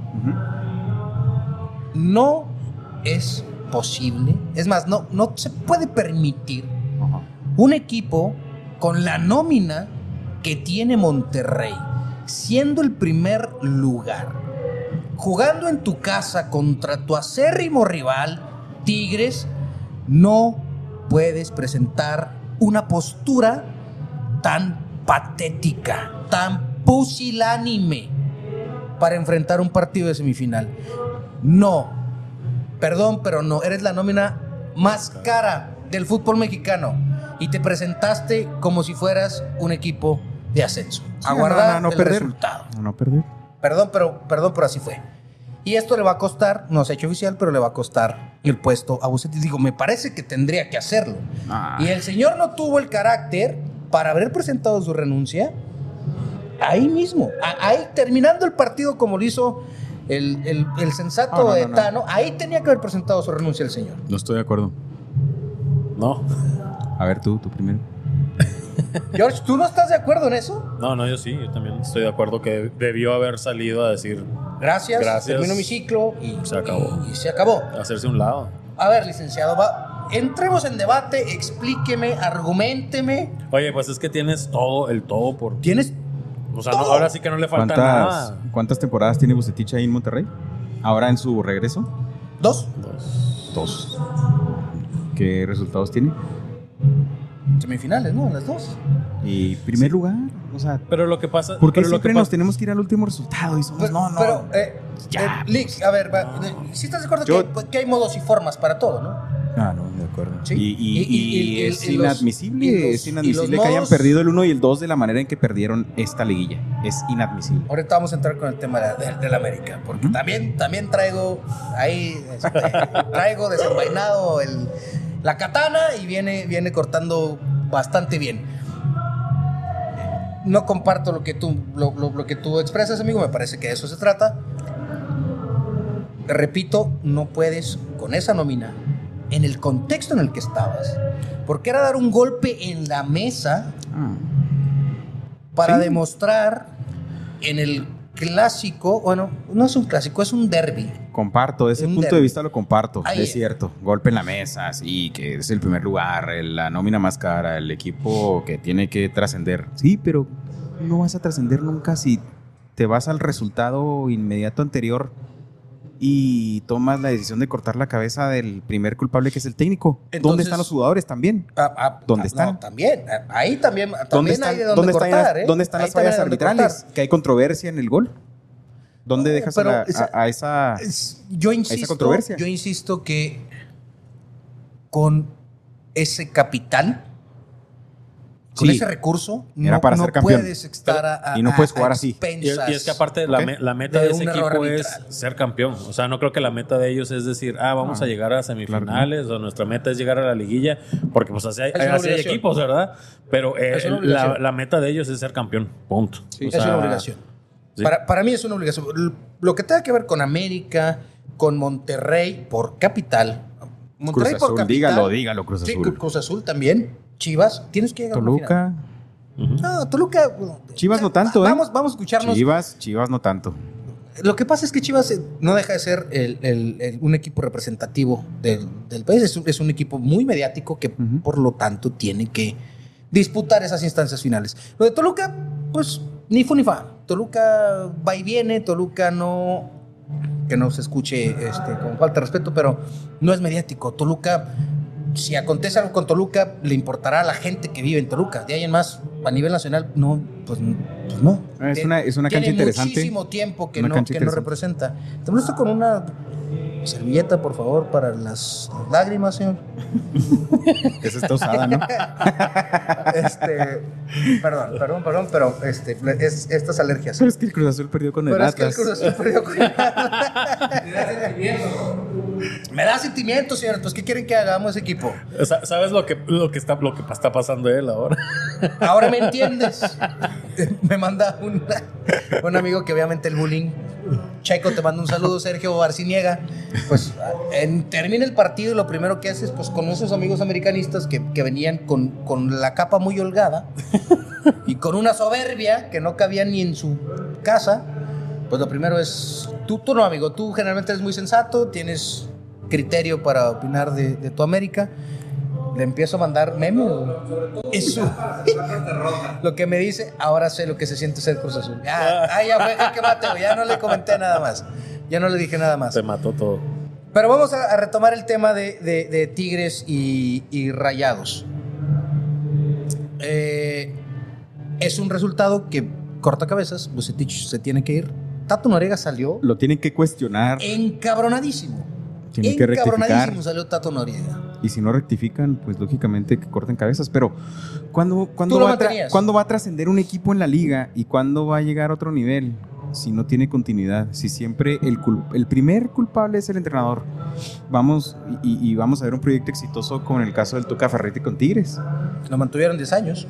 No es posible, es más, no, no se puede permitir un equipo con la nómina que tiene Monterrey, siendo el primer lugar, jugando en tu casa contra tu acérrimo rival, Tigres, no puedes presentar una postura tan patética, tan pusilánime para enfrentar un partido de semifinal. No, perdón, pero no, eres la nómina más cara del fútbol mexicano y te presentaste como si fueras un equipo de ascenso. Sí, Aguardar no, no, no el perder. resultado. No perder. Perdón, pero perdón, pero así fue. Y esto le va a costar, no se ha hecho oficial, pero le va a costar el puesto a Bucetich. Digo, me parece que tendría que hacerlo. Ah. Y el señor no tuvo el carácter para haber presentado su renuncia ahí mismo, ahí terminando el partido como lo hizo el, el- el sensato Ah, no, no, de no. Tano, ahí tenía que haber presentado su renuncia el señor. No estoy de acuerdo. No, A ver, tú, tú primero. George, ¿tú no estás de acuerdo en eso? no, no, yo sí, yo también estoy de acuerdo que debió haber salido a decir, Gracias, Gracias. termino mi ciclo y Se acabó. Y, y se acabó. hacerse un lado. A ver, licenciado, va, entremos en debate, explíqueme, argumenteme. Oye, pues es que tienes todo, el todo por... ¿Tienes O sea, no- ahora sí que no le falta ¿Cuántas, nada. ¿Cuántas temporadas tiene Bucetich ahí en Monterrey? Ahora en su regreso. dos? Dos. ¿Qué resultados tiene? Semifinales, ¿no? Las dos. Y primer lugar. O sea, Pero lo que pasa... ¿por qué pero lo siempre que nos tenemos que ir al último resultado? Y somos, Pero, no, no. pero, eh, Ya, eh, Lix, a ver, va, eh, si estás de acuerdo Yo- que, que hay modos y formas para todo, ¿no? Ah, no, de acuerdo. Sí. Y, y- Y- y- y y- es inadmisible, los- es inadmisible y los que hayan perdido el 1 y el 2 de la manera en que perdieron esta liguilla. Es inadmisible. Ahorita vamos a entrar con el tema de, de- del América, porque también, también traigo ahí, este, traigo desenvainado el, la katana y viene, viene cortando bastante bien. No comparto lo que tú, lo, lo- lo que tú expresas, amigo, me parece que de eso se trata. Repito, no puedes con esa nómina, en el contexto en el que estabas, porque era dar un golpe en la mesa Ah. para Sí. demostrar en el clásico, bueno, no es un clásico, es un derby. Comparto, ese Un punto de vista lo comparto. Ahí. Es cierto. Golpe en la mesa, sí, que es el primer lugar, la nómina más cara, el equipo que tiene que trascender. Sí, pero no vas a trascender nunca si te vas al resultado inmediato anterior y tomas la decisión de cortar la cabeza del primer culpable que es el técnico. ¿Dónde están los jugadores también? Ah, ah, ¿Dónde ah, están? no, también, ah, ahí también, ¿Dónde también están, hay de dónde, dónde están cortar, ¿eh? dónde están Ahí las fallas dónde arbitrales? Que hay controversia en el gol. ¿Dónde No, dejas pero a, la- esa- a- a esa... Es- Yo insisto, controversia. yo insisto que con ese capital, con Sí. ese recurso, Era no, para no ser campeón. puedes estar a, a- Y no puedes a jugar así. Y, es que aparte la, Ok. me- la meta de de ese equipo es arbitral. ser campeón. O sea, no creo que la meta de ellos es decir, ah, vamos Ah, a llegar a semifinales o nuestra meta es llegar a la liguilla, porque pues así hay, así hay equipos, ¿verdad? Pero eh, la, meta de ellos es ser campeón, punto. O es una obligación. Sí. Para, para mí es una obligación. Lo que tenga que ver con América, con Monterrey por capital. Monterrey Cruz Azul, dígalo, dígalo, Cruz Sí, Azul. Cruz Azul también. Chivas, tienes que llegar a una final. Toluca. No, Toluca. Chivas no tanto, ¿eh? Vamos, vamos a escucharnos. Chivas, Chivas no tanto. Lo que pasa es que Chivas eh, no deja de ser el- el- el- un equipo representativo del, del país. Es un, es un equipo muy mediático que, por lo tanto, tiene que disputar esas instancias finales. Lo de Toluca, pues, ni fu ni fa. Toluca va y viene. Toluca no. Que no se escuche este, con falta de respeto, pero no es mediático. Toluca, si acontece algo con Toluca, le importará a la gente que vive en Toluca. De ahí en más, a nivel nacional, no, pues, pues no. Es Tie- una- es una cancha tiene interesante. muchísimo tiempo que, Una no, cancha que no representa. Te molesto con una servilleta, por favor, para las lágrimas, señor. Esa está usada, ¿no? Este, perdón, perdón, perdón, pero este, es, estas alergias. Pero es que el Cruz Azul perdió con el Pero es que el Atlas. Cruz Azul perdió con- Me da sentimiento, señor. Pues, ¿qué quieren que hagamos ese equipo? Sa- ¿Sabes lo que, lo que, está, lo que está pasando él ahora? Ahora me entiendes. me manda un, un amigo que obviamente el bullying. Checo, te mando un saludo, Sergio Arciniega. Pues en, termina el partido y lo primero que haces, pues con esos amigos americanistas que, que venían con, con la capa muy holgada y con una soberbia que no cabía ni en su casa, pues lo primero es, tú, tú no, amigo, tú generalmente eres muy sensato, tienes criterio para opinar de, de tu América. Le empiezo a mandar memes. Eso. lo que me dice, ahora sé lo que se siente ser Cruz Azul. Ya, ah, ya fue, que mate, güey, ya no le comenté nada más. Ya no le dije nada más. Se mató todo. Pero vamos a, a retomar el tema de, de- de Tigres y, y Rayados. Eh, es un resultado que corta cabezas. Bucetich se tiene que ir. Tato Noriega salió Lo tienen que cuestionar. encabronadísimo. Tienen que rectificar. Salió Tato Noriega. Y si no rectifican, pues lógicamente que corten cabezas. Pero, ¿cuándo, cuándo va, a. ¿cuándo va a trascender un equipo en la liga? ¿Y cuándo va a llegar a otro nivel? Si no tiene continuidad. Si siempre el, cul- el primer culpable es el entrenador. Vamos y, y vamos a ver un proyecto exitoso como en el caso del Tuca Ferretti con Tigres. Lo mantuvieron 10 años.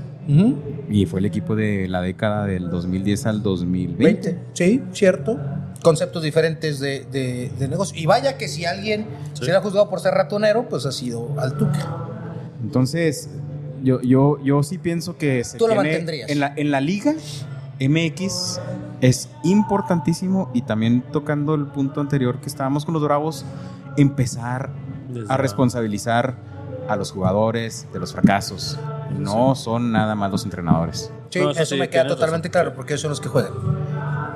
Y fue el equipo de la década del 2010 al 2020. 20. Sí, cierto. Conceptos diferentes de, de- de negocio. Y vaya que si alguien Sí. se era juzgado por ser ratonero, pues ha sido al Tuca. Entonces, yo, yo, yo sí pienso que se Tú lo tiene- mantendrías. En la, en la liga MX es importantísimo y también tocando el punto anterior que estábamos con los Bravos, empezar Desde a responsabilizar a los jugadores de los fracasos. No son nada más los entrenadores. Sí, No, eso, sí, me queda totalmente razón. claro, porque ellos son los que juegan.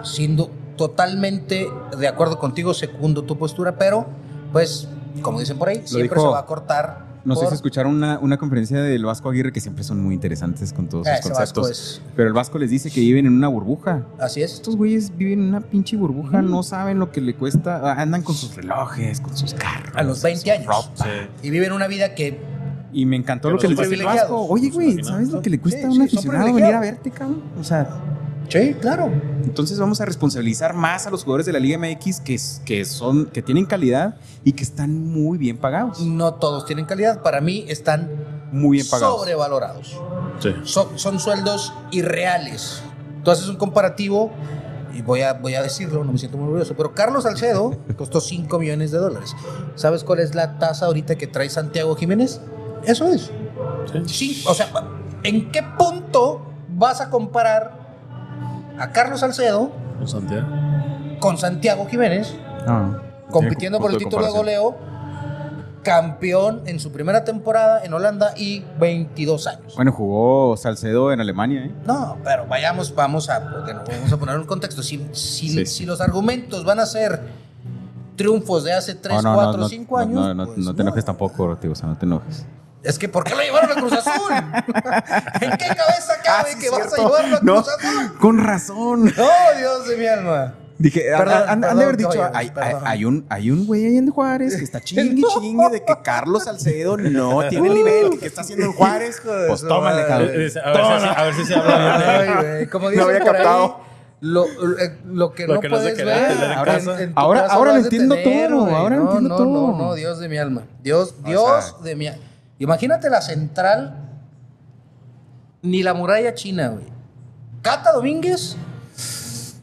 Siendo totalmente de acuerdo contigo, secundo tu postura, pero pues, como dicen por ahí, siempre dijo- se va a cortar. No sé por- si escucharon una, una conferencia del Vasco Aguirre que siempre son muy interesantes con todos Ah, sus Vasco conceptos. es- Pero el Vasco les dice que viven en una burbuja. Así es. Estos güeyes viven en una pinche burbuja, no saben lo que le cuesta, andan con sus relojes, con sus carros. A los 20 con su años. ropa. Y viven una vida que Y me encantó Que lo que les dice el. Vasco. Oye, güey. ¿sabes lo que le cuesta Sí, a un sí, son aficionado venir a verte, cabrón? O sea, Sí, claro. entonces vamos a responsabilizar más a los jugadores de la Liga MX que, que son, que tienen calidad y que están muy bien pagados. No todos tienen calidad. Para mí están Muy bien pagados. Sí. sobrevalorados. Son, son sueldos irreales. Tú haces un comparativo, y voy a, voy a decirlo, no me siento muy orgulloso, pero Carlos Salcedo costó 5 millones de dólares. ¿Sabes cuál es la tasa ahorita que trae Santiago Jiménez? Eso es. Sí. Sí, o sea, ¿en qué punto vas a comparar a Carlos Salcedo Con Santiago. con Santiago Jiménez Ah, compitiendo por el de título de comparación. goleo? Campeón en su primera temporada en Holanda y 22 años. Bueno, jugó Salcedo en Alemania, ¿eh? No, pero vayamos, vamos a, porque vamos a poner un contexto. Si, si, Sí. si los argumentos van a ser triunfos de hace 3, No, no, 4, no, no, 5 no, años. No, no, pues no te enojes tampoco, tío, o sea, no te enojes. Es que, ¿por qué lo llevaron a Cruz Azul? ¿En qué cabeza cabe Ah, sí, que vas a llevarlo a No, Cruz Azul? Con razón. No, Dios de mi alma. Dije, han- Perdón, han, de haber dicho, hay, hay, hay un, hay un güey ahí en Juárez que está chingue chingue de que Carlos Salcedo no tiene el nivel que, que está haciendo en Juárez. Pues su tómale, cabrón. A ver, si, así- a ver si se habla bien. Ay, güey, como No dicen había por captado. ahí, lo, eh, lo que Lo no que no puedes ver, en ahora, en Ahora- lo entiendo tener, todo, ahora no, entiendo no, todo. No, no, Dios de mi alma. Dios, O Dios sea- de mi alma. Imagínate la central, ni la muralla china, güey. Cata Domínguez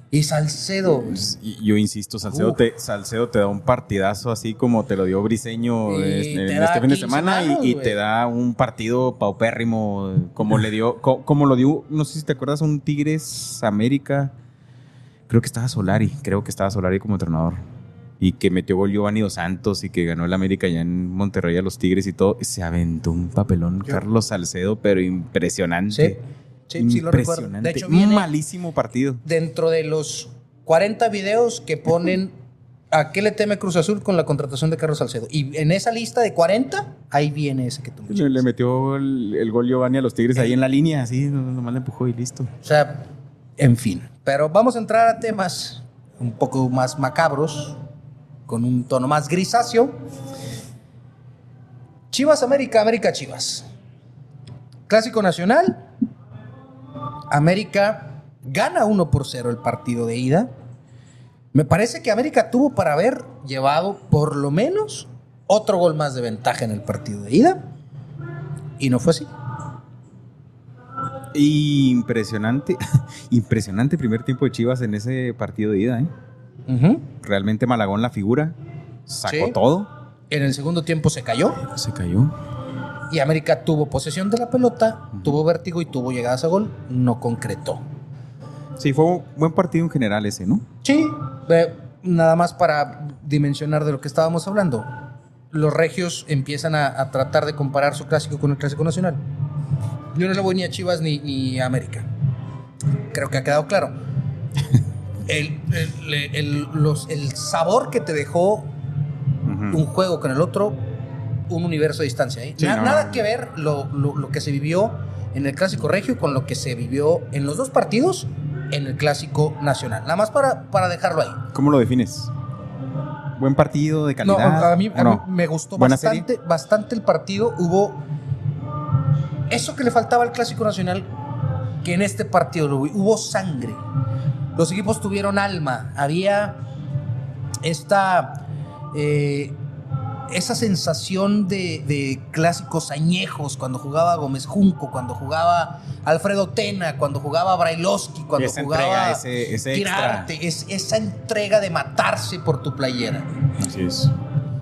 Y Salcedo. Y yo insisto, Salcedo te, Salcedo te da un partidazo así como te lo dio Briseño Y este, en este fin de 15 semana y- manos, y, güey. te da un partido paupérrimo como le dio, co- como lo dio, no sé si te acuerdas, un Tigres América. Creo que estaba Solari, creo que estaba Solari como entrenador. Y que metió gol Giovanni Dos Santos y que ganó el América ya en Monterrey a los Tigres y todo. Se aventó un papelón Carlos Salcedo, pero impresionante. Sí, sí, sí lo recuerdo. impresionante. De hecho, un malísimo partido. dentro de los 40 videos que ponen a qué le teme Cruz Azul con la contratación de Carlos Salcedo. Y en esa lista de 40, ahí viene ese que tú Le, mencionas. le metió el, el gol Giovanni a los Tigres ahí en la línea, así, no- nomás le empujó y listo. O sea, en fin. Pero vamos a entrar a temas un poco más macabros, con un tono más grisáceo. Chivas América, América Chivas. Clásico Nacional. América gana 1 por 0 el partido de ida. Me parece que América tuvo para haber llevado por lo menos otro gol más de ventaja en el partido de ida. Y no fue así. Impresionante, impresionante primer tiempo de Chivas en ese partido de ida, ¿eh? Realmente Malagón la figura, sacó Sí. todo, En el segundo tiempo se cayó. se cayó. Y América tuvo posesión de la pelota, tuvo vértigo y tuvo llegadas a gol, no concretó. Sí, fue un buen partido en general ese, ¿no? Sí, eh, nada más para dimensionar de lo que estábamos hablando. Los regios empiezan a, a tratar de comparar su clásico con el clásico nacional. Yo no le voy ni a Chivas ni, ni a América. Creo que ha quedado claro. El, el- el- los- el sabor que te dejó un juego con el otro, un universo de distancia. ¿eh? Sí, Na- no, nada no. que ver lo, lo- lo que se vivió en el Clásico Regio con lo que se vivió en los dos partidos en el Clásico Nacional. Nada más para, para dejarlo ahí. ¿Cómo lo defines? ¿Buen partido de No, calidad? a mí, ¿O a mí no? me gustó ¿Buena bastante, bastante el partido. Hubo eso que le faltaba al Clásico Nacional, que en este partido lo hubo. Hubo sangre. Los equipos tuvieron alma. Había esta. eh, esa sensación de, de clásicos añejos cuando jugaba Gómez Junco, cuando jugaba Alfredo Tena, cuando jugaba Brailovsky, cuando Esa jugaba entrega, ese- ese extra. es, esa entrega de matarse por tu playera. Así es.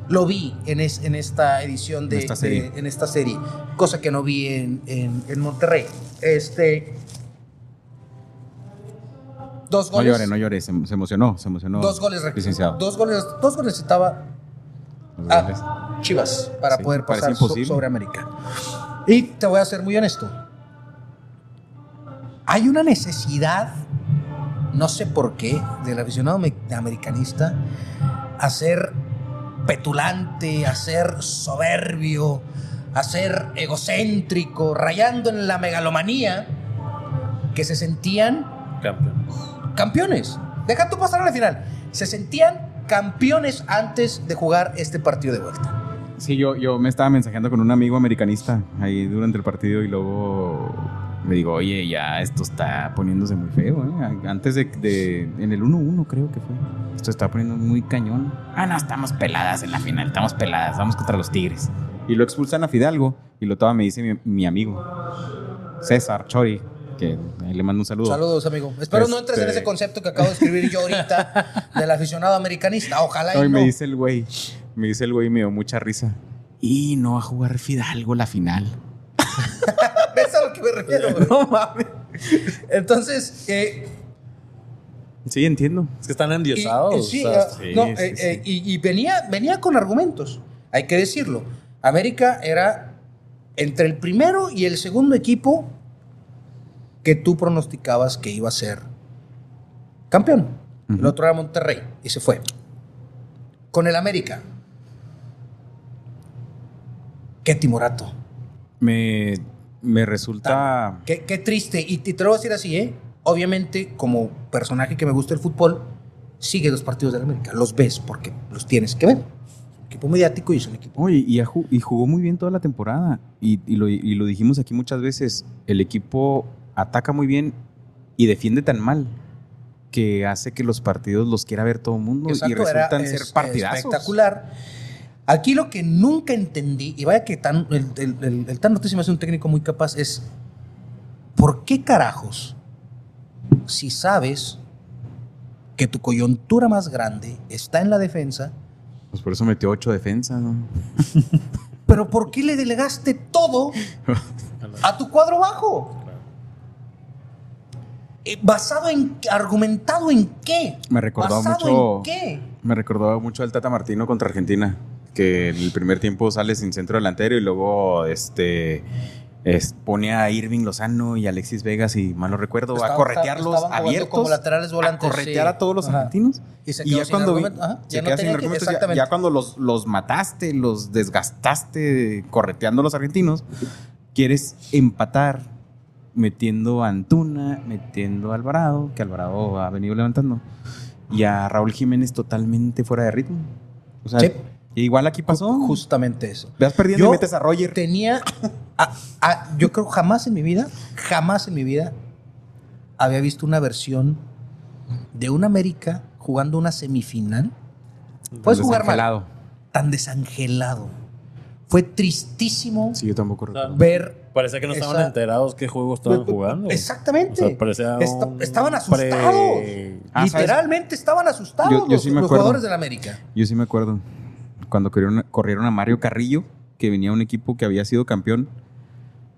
Lo vi en, es- en esta edición de, En esta serie. de- en esta serie, cosa que no vi en, en- en Monterrey. Este. Dos No goles. llore, no llore, se, se emocionó, se emocionó. Dos goles, licenciado. Dos goles, dos goles necesitaba a. Chivas para Sí, poder pasar so- sobre América. Y te voy a ser muy honesto. Hay una necesidad, no sé por qué, del aficionado me- americanista a ser petulante, a ser soberbio, a ser egocéntrico, rayando en la megalomanía, que se sentían Campeón. Campeones. Deja tú pasar a la final. Se sentían campeones antes de jugar este partido de vuelta. Sí, yo, yo me estaba mensajeando con un amigo americanista ahí durante el partido y luego me digo, oye, ya esto está poniéndose muy feo, ¿eh? Antes de, en el 1-1 creo que fue. Esto está poniendo muy cañón. Ah, no, estamos peladas en la final, estamos peladas, vamos contra los Tigres. Y lo expulsan a Fidalgo y lo toma, me dice mi, mi amigo, César Chori, que ahí le mando un saludo. Saludos, amigo. Espero no entres en Este- ese concepto que acabo de escribir yo ahorita del aficionado americanista. Ojalá y Hoy no. me dice el güey, me dice el güey y me dio mucha risa. Y no va a jugar Fidalgo la final. ¿Ves a lo que me refiero? güey? No mames. Entonces, eh, Sí, entiendo. Es que están y- endiosados. y sí, o sea, ah, sí, no, sí, eh, sí. eh, y, y venía, venía con argumentos, hay que decirlo. América era entre el primero y el segundo equipo que tú pronosticabas que iba a ser campeón. El otro era Monterrey y se fue. Con el América. Qué timorato. Me, me resulta. Qué, qué triste. Y te, te lo voy a decir así, ¿eh? Obviamente, como personaje que me gusta el fútbol, sigue los partidos de la América. Los ves porque los tienes que ver. Es un equipo mediático y es un equipo. Oye, y, jugó muy bien toda la temporada. Y, y lo, y lo dijimos aquí muchas veces. El equipo ataca muy bien y defiende tan mal que hace que los partidos los quiera ver todo el mundo y era- resultan es- ser partidazos. Espectacular. Aquí lo que nunca entendí, y vaya que tan, el, el, el- el tan notísimo es un técnico muy capaz, es ¿por qué carajos, si sabes que tu coyuntura más grande está en la defensa, Pues por eso metió ocho defensas. ¿no? pero ¿por qué le delegaste todo a tu cuadro bajo? Eh, ¿Basado en, argumentado en qué? Me recordó ¿Basado mucho- en qué? Me recordó mucho al Tata Martino contra Argentina, que en el primer tiempo sale sin centro delantero y luego este es- pone a Irving Lozano y Alexis Vegas y mal no recuerdo a corretearlos abiertos como laterales volantes, a corretear sí. a todos los Ajá. argentinos Y se y ya cuando vi- argumento. Ajá, se ya no queda sin tenía que- argumentos, ya- exactamente. ya, cuando los, los mataste los desgastaste correteando a los argentinos quieres empatar metiendo a Antuna metiendo a Alvarado que Alvarado ha venido levantando y a Raúl Jiménez totalmente fuera de ritmo o sea Sí. igual aquí pasó Justamente eso. Vas perdiendo Yo y metes a Roger. Tenía. a- a- yo creo jamás en mi vida, jamás en mi vida había visto una versión de un América jugando una semifinal. Puedes jugar mal. Desangelado. Tan desangelado. Fue tristísimo Sí, yo tampoco recuerdo. ver. Parecía que no estaban Esa- enterados qué juego estaban jugando. Exactamente. O sea, parecía Esta- un estaban asustados. pre- Ah, ¿sabes? Literalmente estaban asustados Yo- yo los, sí los jugadores del América. Yo sí me acuerdo. Cuando corrieron, corrieron a Mario Carrillo, que venía un equipo que había sido campeón,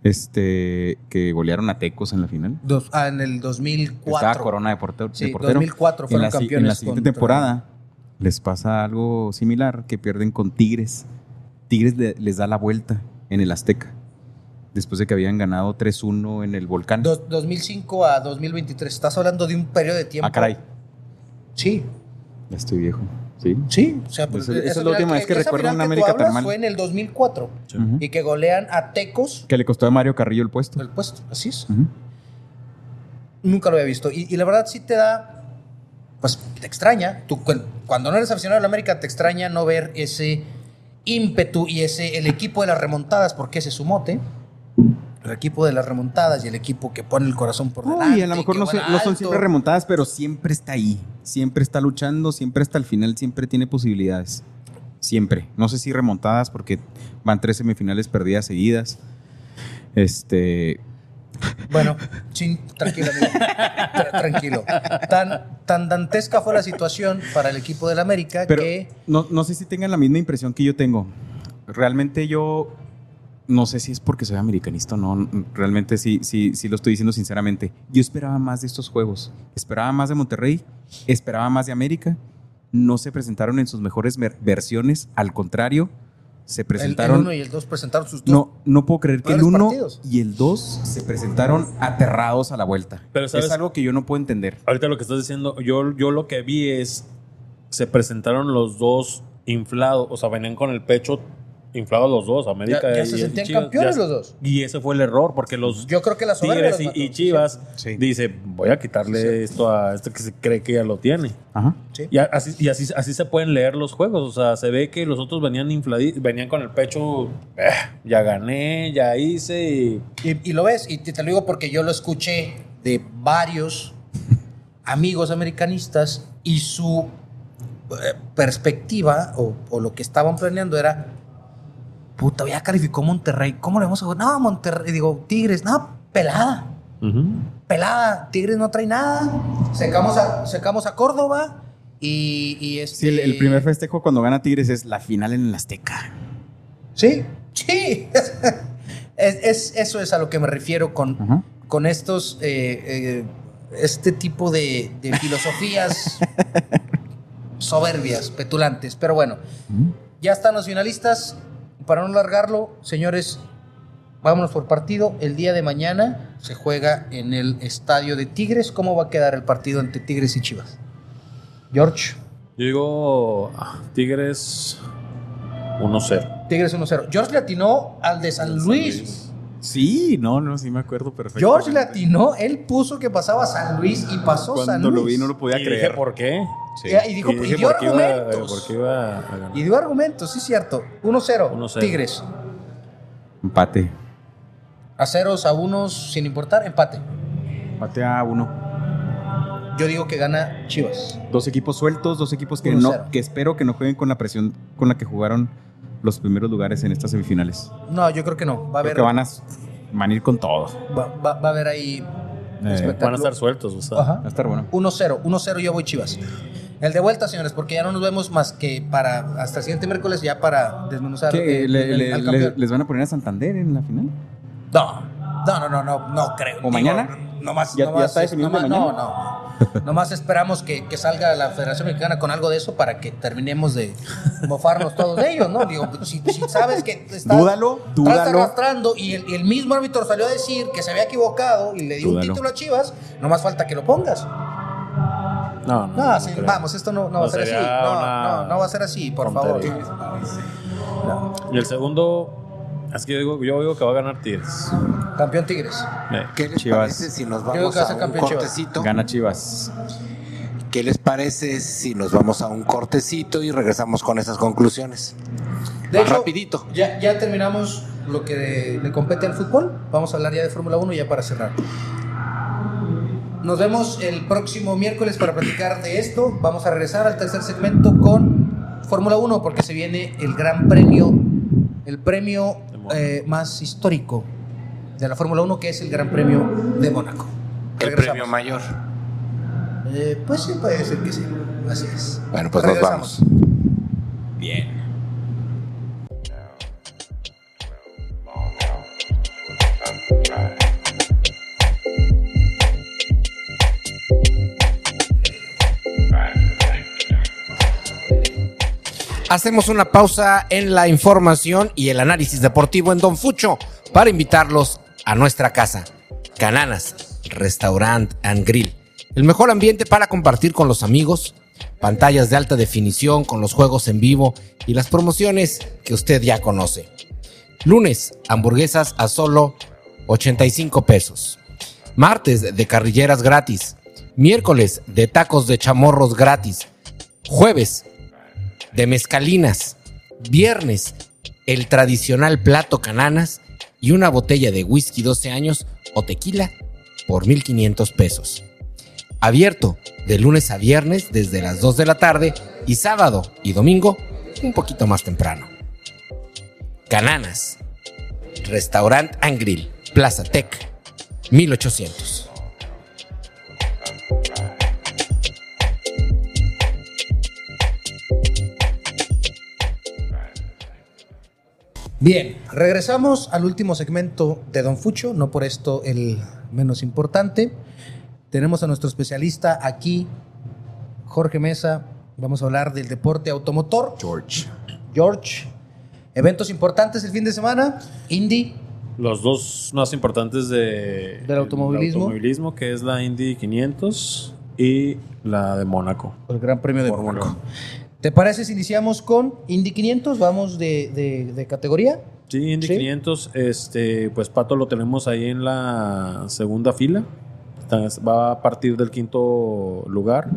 este, que golearon a Tecos en la final. Dos- ah, en el 2004. Estaba Corona de portero. de Sí, portero. 2004 en fueron la, si- campeones En la siguiente contra- temporada les pasa algo similar, que pierden con Tigres. Tigres le- les da la vuelta en el Azteca, después de que habían ganado 3-1 en el Volcán. Dos- 2005 a 2023. Estás hablando de un periodo de tiempo. ah, caray, Sí, ya estoy viejo. Sí. sí. O sea, Pues esa es esa la última vez que esa recuerdo que tú América tan mal. Fue en el 2004. Ujú. Y que golean a Tecos Que le costó a Mario Carrillo el puesto. el puesto. Así es. Nunca lo había visto. Y, y la verdad sí te da. Pues te extraña. Tú, cuando no eres aficionado a la América, te extraña no ver ese ímpetu y ese el equipo de las remontadas, porque ese es su mote. El equipo de las remontadas y el equipo que pone el corazón por delante. Uy, a lo mejor no, son- no son alto. siempre remontadas, pero siempre está ahí. Siempre está luchando, siempre hasta el final, siempre tiene posibilidades. Siempre. No sé si remontadas porque van tres semifinales perdidas seguidas. Este. Bueno, sin, tranquilo, amigo. Tra- tranquilo. Tan, tan dantesca fue la situación para el equipo del América Pero que no, no sé si tengan la misma impresión que yo tengo. Realmente yo. No sé si es porque soy americanista o no. Realmente sí, sí, sí lo estoy diciendo sinceramente. Yo esperaba más de estos juegos. Esperaba más de Monterrey. Esperaba más de América. No se presentaron en sus mejores versiones. Al contrario, se el, presentaron. 1 y el 2 presentaron sus dos. No, no puedo creer que el peores 1 partidos. y el 2 se presentaron aterrados a la vuelta. Pero, ¿sabes? es algo que yo no puedo entender. Ahorita lo que estás diciendo, yo, yo lo que vi es, se presentaron los dos inflados, o sea, venían con el pecho inflados los dos, América Ya- ya y- se y sentían Chivas, campeones ya- los dos. Y ese fue el error, porque los Yo creo que la soberbia Tigres y, Chivas Sí. dice, voy a quitarle esto a este que se cree que ya lo tiene. Ajá. Sí. Y, así, y así, así se pueden leer los juegos. O sea, se ve que los otros venían infladitos, venían con el pecho, "Eh, ya gané, ya hice. Y, Y, y lo ves, y te, te lo digo porque yo lo escuché de varios amigos americanistas y su eh, perspectiva o, o lo que estaban planeando era, puta, ya calificó Monterrey, ¿cómo le vamos a jugar? No, Monterrey, digo, Tigres, no, pelada, pelada, Tigres no trae nada, secamos a, secamos a Córdoba y, y este... Sí, el, el primer festejo cuando gana Tigres es la final en el Azteca. Sí, sí. es, es- eso es a lo que me refiero con, con estos, eh, eh, este tipo de, de filosofías soberbias, petulantes. Pero bueno, ya están los finalistas. Para no largarlo, señores, vámonos por partido. El día de mañana se juega en el estadio de Tigres. ¿Cómo va a quedar el partido entre Tigres y Chivas? George, yo digo, ah, Tigres 1-0. Tigres 1-0. George le atinó al de San Luis. Sí, no, no, sí me acuerdo perfecto. George le atinó, él puso que pasaba San Luis y pasó San Cuando Luis. lo vi no lo podía Y creer. dije, ¿por qué? Sí. Y dijo, y, dije, dio ¿por qué iba- argumentos. por qué iba a ganar? Y dio argumentos, sí, cierto. 1-0, 1-0. Tigres. Empate. A ceros, a unos, sin importar, empate. Empate a uno. Yo digo que gana Chivas. Dos equipos sueltos, dos equipos que 1-0. no, que espero que no jueguen con la presión con la que jugaron los primeros lugares en estas semifinales. No, yo creo que no. Va a Creo haber, que van a, van a ir con todo. va, va- va a haber ahí Eh, Van a estar sueltos, o sea. Ajá. va a estar bueno. 1-0, 1-0 yo voy Chivas. El de vuelta, señores, porque ya no nos vemos más que para hasta el siguiente miércoles ya para desmenuzar ¿Qué, eh, le- el- le- al le- campeón. ¿Les van a poner a Santander en la final? No, no, no, no, no, no creo. ¿O mañana? No más, ¿Ya- no ya más, está definido nomás- mañana? No, no. Nomás esperamos que, que salga la Federación Mexicana con algo de eso para que terminemos de mofarnos todos de ellos, ¿no? Digo, si, si sabes que estás, Dúdalo, estás dúdalo. arrastrando y el, y el mismo árbitro salió a decir que se había equivocado y le dio un título a Chivas, nomás falta que lo pongas. No, no. No, no sí, creo. vamos, esto no, no va a ser así. No, una no, no va a ser así, por favor. Y el segundo, es que yo digo, yo digo que va a ganar Tigres. Campeón Tigres. ¿Qué les Chivas. parece si nos vamos a a un campeón Chivas. cortecito? Gana Chivas. ¿Qué les parece si nos vamos a un cortecito y regresamos con esas conclusiones? De Más hecho, rapidito. Ya, ya terminamos lo que le compete al fútbol. Vamos a hablar ya de Fórmula 1 ya para cerrar. Nos vemos el próximo miércoles para platicar de esto. Vamos a regresar al tercer segmento con Fórmula 1 porque se viene el gran premio, el premio. Eh, más histórico de la Fórmula 1 que es el Gran Premio de Mónaco. El Regresamos. premio mayor. Eh, pues sí, puede ser que sí. Así es. Bueno, pues nos vamos. Bien. Hacemos una pausa en la información y el análisis deportivo en Don Fucho para invitarlos a nuestra casa. Cananas, Restaurant and Grill. El mejor ambiente para compartir con los amigos, pantallas de alta definición con los juegos en vivo y las promociones que usted ya conoce. Lunes, hamburguesas a solo 85 pesos. Martes, de carrilleras gratis. Miércoles, de tacos de chamorros gratis. Jueves, de mezcalinas. Viernes, el tradicional plato cananas y una botella de whisky 12 años o tequila por 1500 pesos. Abierto de lunes a viernes desde las 2 de la tarde y sábado y domingo un poquito más temprano. Cananas. Restaurant and Grill. Plaza Tech. 1800. Bien, regresamos al último segmento de Don Fucho, no por esto el menos importante. Tenemos a nuestro especialista aquí, Jorge Mesa. Vamos a hablar del deporte automotor. George. George, eventos importantes el fin de semana. Indy, Los dos más importantes de, Del automovilismo. automovilismo, que es la Indy 500 y la de Mónaco. el Gran Premio de Mónaco. ¿Te parece si iniciamos con Indy 500? Vamos de, de- de categoría. Sí, Indy Sí. 500, este, pues Pato lo tenemos ahí en la segunda fila. Va a partir del quinto lugar.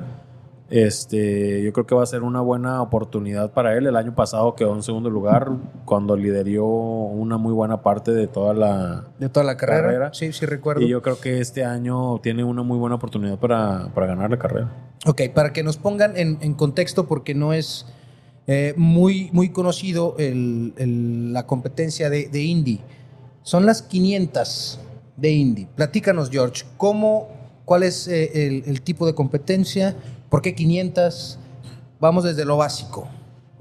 Este, yo creo que va a ser una buena oportunidad para él. El año pasado quedó en segundo lugar cuando lideró una muy buena parte de toda la. De toda la carrera. Carrera. Sí, sí recuerdo. Y yo creo que este año tiene una muy buena oportunidad para, para ganar la carrera. Ok, para que nos pongan en, en contexto, porque no es eh, muy, muy conocido el- la competencia de, de Indy. Son las 500 de Indy. Platícanos, George, ¿cómo, ¿cuál es eh, el, el tipo de competencia? ¿Por qué 500? Vamos desde lo básico.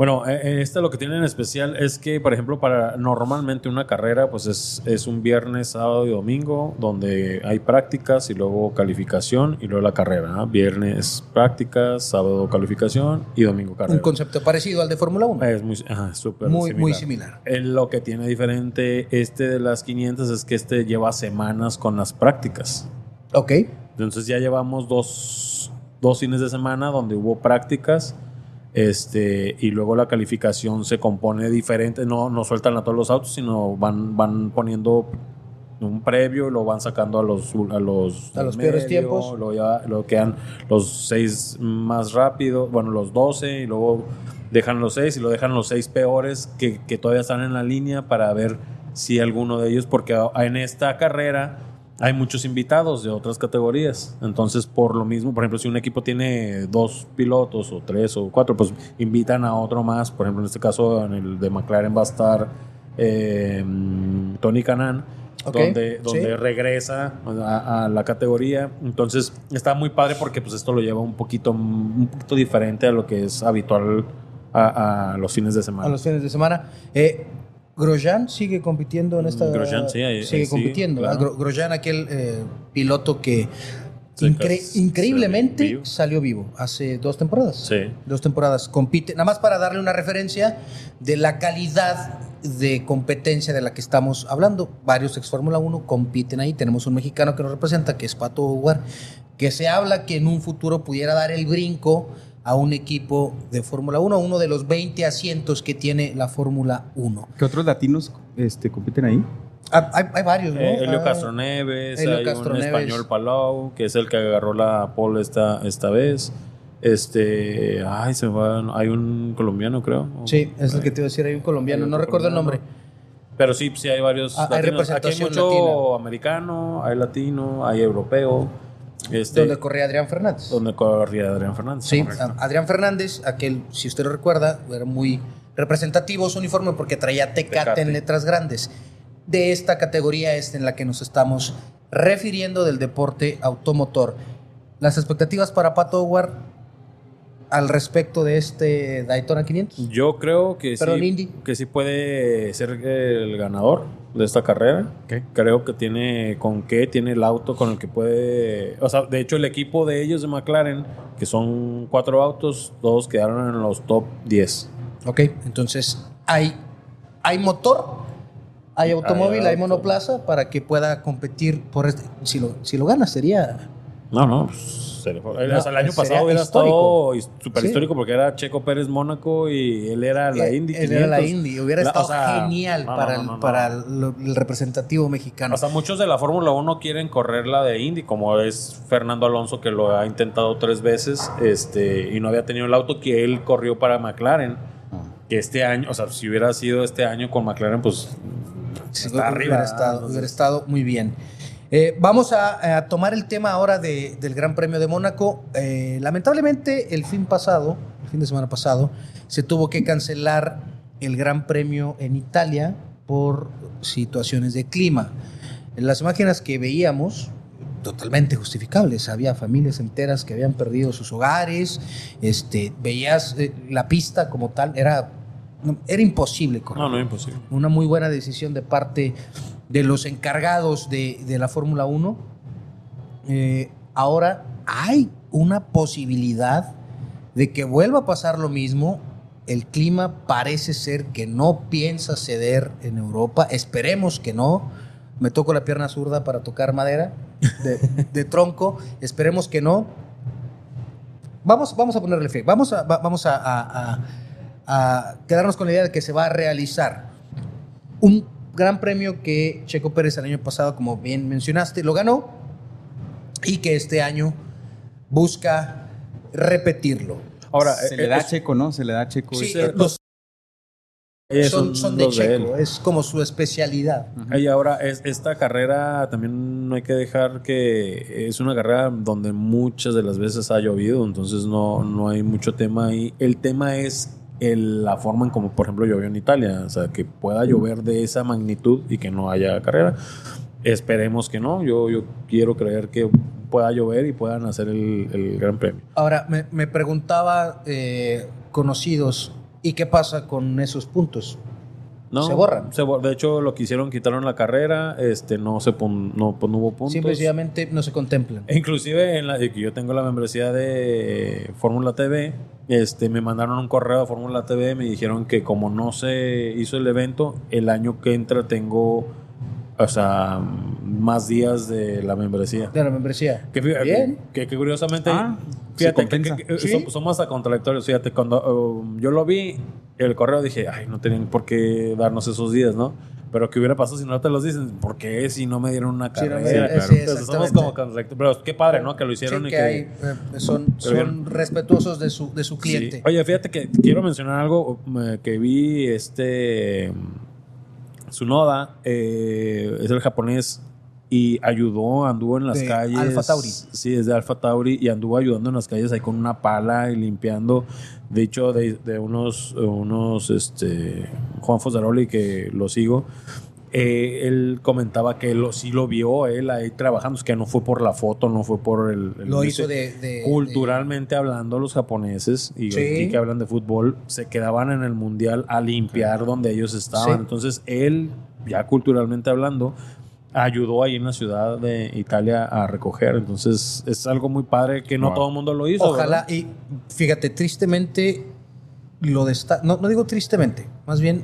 Bueno, eh, eh, esta lo que tiene en especial es que, por ejemplo, para normalmente una carrera, pues es, es un viernes, sábado y domingo, donde hay prácticas y luego calificación y luego la carrera. ¿no? Viernes prácticas, sábado calificación y domingo carrera. Un concepto parecido al de Fórmula 1. Es muy, ajá, súper Muy, muy similar. Eh, Lo que tiene diferente este de las 500 es que este lleva semanas con las prácticas. Ok. Entonces ya llevamos dos, dos fines de semana donde hubo prácticas. Este, y luego la calificación se compone diferente, no, no sueltan a todos los autos, sino van, van poniendo un previo y lo van sacando a los a los, A los peores tiempos. Luego ya luego quedan los seis más rápidos, bueno, los 12 y luego dejan los seis y lo dejan los seis peores que, que todavía están en la línea para ver si alguno de ellos, porque en esta carrera hay muchos invitados de otras categorías. Entonces, por lo mismo, por ejemplo, si un equipo tiene dos pilotos o tres o cuatro, pues invitan a otro más. Por ejemplo, en este caso, en el de McLaren va a estar eh, Tony Canan donde, donde sí. regresa a, a la categoría. Entonces está muy padre porque pues esto lo lleva un poquito, un poquito diferente a lo que es habitual a, a los fines de semana. a los fines de semana. Eh, Grosjean sigue compitiendo en esta. Grosjean, sí, ahí- sigue ahí sí, compitiendo. Gro- Grosjean, aquel eh, piloto que Sí, incre- increíblemente salió vivo. salió vivo hace dos temporadas. Sí. Dos temporadas. Compite, nada más para darle una referencia de la calidad de competencia de la que estamos hablando. Varios ex Fórmula 1 compiten ahí. Tenemos un mexicano que nos representa, que es Pato Howard, que se habla que en un futuro pudiera dar el brinco a un equipo de Fórmula 1, uno de los 20 asientos que tiene la Fórmula 1. ¿Qué otros latinos este, compiten ahí? Ah, Hay, hay varios, ¿no? Eh, Helio Ah, Castroneves, Helio hay Castroneves. un español Palau, que es el que agarró la pole esta, esta vez. Este, ay, se me va, hay un colombiano, creo. Sí, es el que te iba a decir, hay un colombiano, Hay no otro recuerdo el nombre. Pero sí, sí hay varios. Ah, hay latinos. representación Aquí hay mucho latina. americano, hay latino, hay europeo. Este, Donde corría Adrián Fernández. donde corría Adrián Fernández. Sí, correcto. Adrián Fernández, aquel, si usted lo recuerda, era muy representativo su uniforme porque traía Tecate, Tecate. en letras grandes. De esta categoría es en la que nos estamos refiriendo del deporte automotor. Las expectativas para Pato Howard al respecto de este Daytona 500. Yo creo que Perdón, sí, Indy. que sí puede ser el ganador de esta carrera. Creo que tiene con qué, tiene el auto con el que puede. O sea, de hecho, el equipo de ellos de McLaren, que son cuatro autos, todos quedaron en los top 10. Ok, entonces hay, hay motor, hay automóvil, hay, monoplaza para que pueda competir por este. Si lo, si lo gana sería No, no, pues, No, el año pasado hubiera histórico. súper Sí. histórico porque era Checo Pérez Mónaco y él era la Eh, Indy. él era la 500. Indy. Hubiera La- estado o sea, genial no, para, no, el, para representativo mexicano. O sea, muchos de la Fórmula 1 quieren correr la de Indy, como es Fernando Alonso, que lo ha intentado tres veces este, y no había tenido el auto que él corrió para McLaren. Que este año, o sea, si hubiera sido este año con McLaren, pues está hubiera arriba. estado, Entonces, hubiera estado muy bien. Eh, vamos a, a tomar el tema ahora de- del Gran Premio de Mónaco. Eh, lamentablemente, el fin pasado, el fin de semana pasado, se tuvo que cancelar el Gran Premio en Italia por situaciones de clima. En las imágenes que veíamos, totalmente justificables. Había familias enteras que habían perdido sus hogares. Este, veías eh, la pista como tal, era, era imposible correr No, no, imposible. una muy buena decisión de parte de los encargados de, de la Fórmula 1. Eh, ahora hay una posibilidad de que vuelva a pasar lo mismo. El clima parece ser que no piensa ceder en Europa. Esperemos que no. Me toco la pierna zurda para tocar madera de, de tronco. Esperemos que no. Vamos, vamos a ponerle fe. Vamos a, va- vamos a- a- a- a quedarnos con la idea de que se va a realizar un gran premio que Checo Pérez el año pasado, como bien mencionaste, lo ganó y que este año busca repetirlo. Ahora, se eh, le da es- Checo, ¿no? Se le da Checo. Sí, eh, los son, son de. Checo, es como su especialidad. Y ahora, es, esta carrera también no hay que dejar que es una carrera donde muchas de las veces ha llovido, entonces no, no hay mucho tema ahí. El tema es el- la forma en como, por ejemplo, llovió en Italia, o sea, que pueda llover de esa magnitud y que no haya carrera. Esperemos que no, yo, yo quiero creer que pueda llover y puedan hacer el, el Gran Premio. Ahora, me, me preguntaba eh, conocidos, ¿y qué pasa con esos puntos? No, Se borran. se de hecho, lo que hicieron, quitaron la carrera, este, no, se pon- no, pues, no hubo puntos. Simple y sencillamente no se contemplan. Inclusive en la yo tengo la membresía de Fórmula TV, este me mandaron un correo a Fórmula TV, me dijeron que como no se hizo el evento, el año que entra tengo o sea, más días de la membresía. De la membresía. Que, Bien. que, que curiosamente, Ah, fíjate, se que, compensa. que- que Sí. som- somos hasta contradictorios. Fíjate, cuando uh, yo lo vi, el correo dije, ay, no tenían por qué darnos esos días, ¿no? Pero ¿qué hubiera pasado si no te los dicen? ¿Por qué si no me dieron una no carrera? me dieron- Claro. sí, Entonces, somos como contradictorios. Pero qué padre, ¿no? Que lo hicieron Sí, y que que... hay, eh, son, son respetuosos de su, de su cliente. Sí. Oye, fíjate que quiero mencionar algo eh, que vi este Tsunoda eh, es el japonés y ayudó, anduvo en las De calles. Alpha Tauri. Sí, es de Alfa Tauri y anduvo ayudando en las calles ahí con una pala y limpiando. De hecho, de, de unos, unos este, Juan Fosaroli que lo sigo. Eh, él comentaba que lo, sí lo vio él ahí trabajando, es que no fue por la foto, no fue por el... el- Lo hizo de... de- Culturalmente hablando, los japoneses y Sí. aquí que hablan de fútbol se quedaban en el mundial a limpiar donde ellos estaban. Sí. Entonces él, ya culturalmente hablando, ayudó ahí en la ciudad de Italia a recoger. Entonces es algo muy padre que no Wow. todo el mundo lo hizo. Ojalá, ¿verdad? y fíjate, tristemente lo destaca, no, no digo tristemente, más bien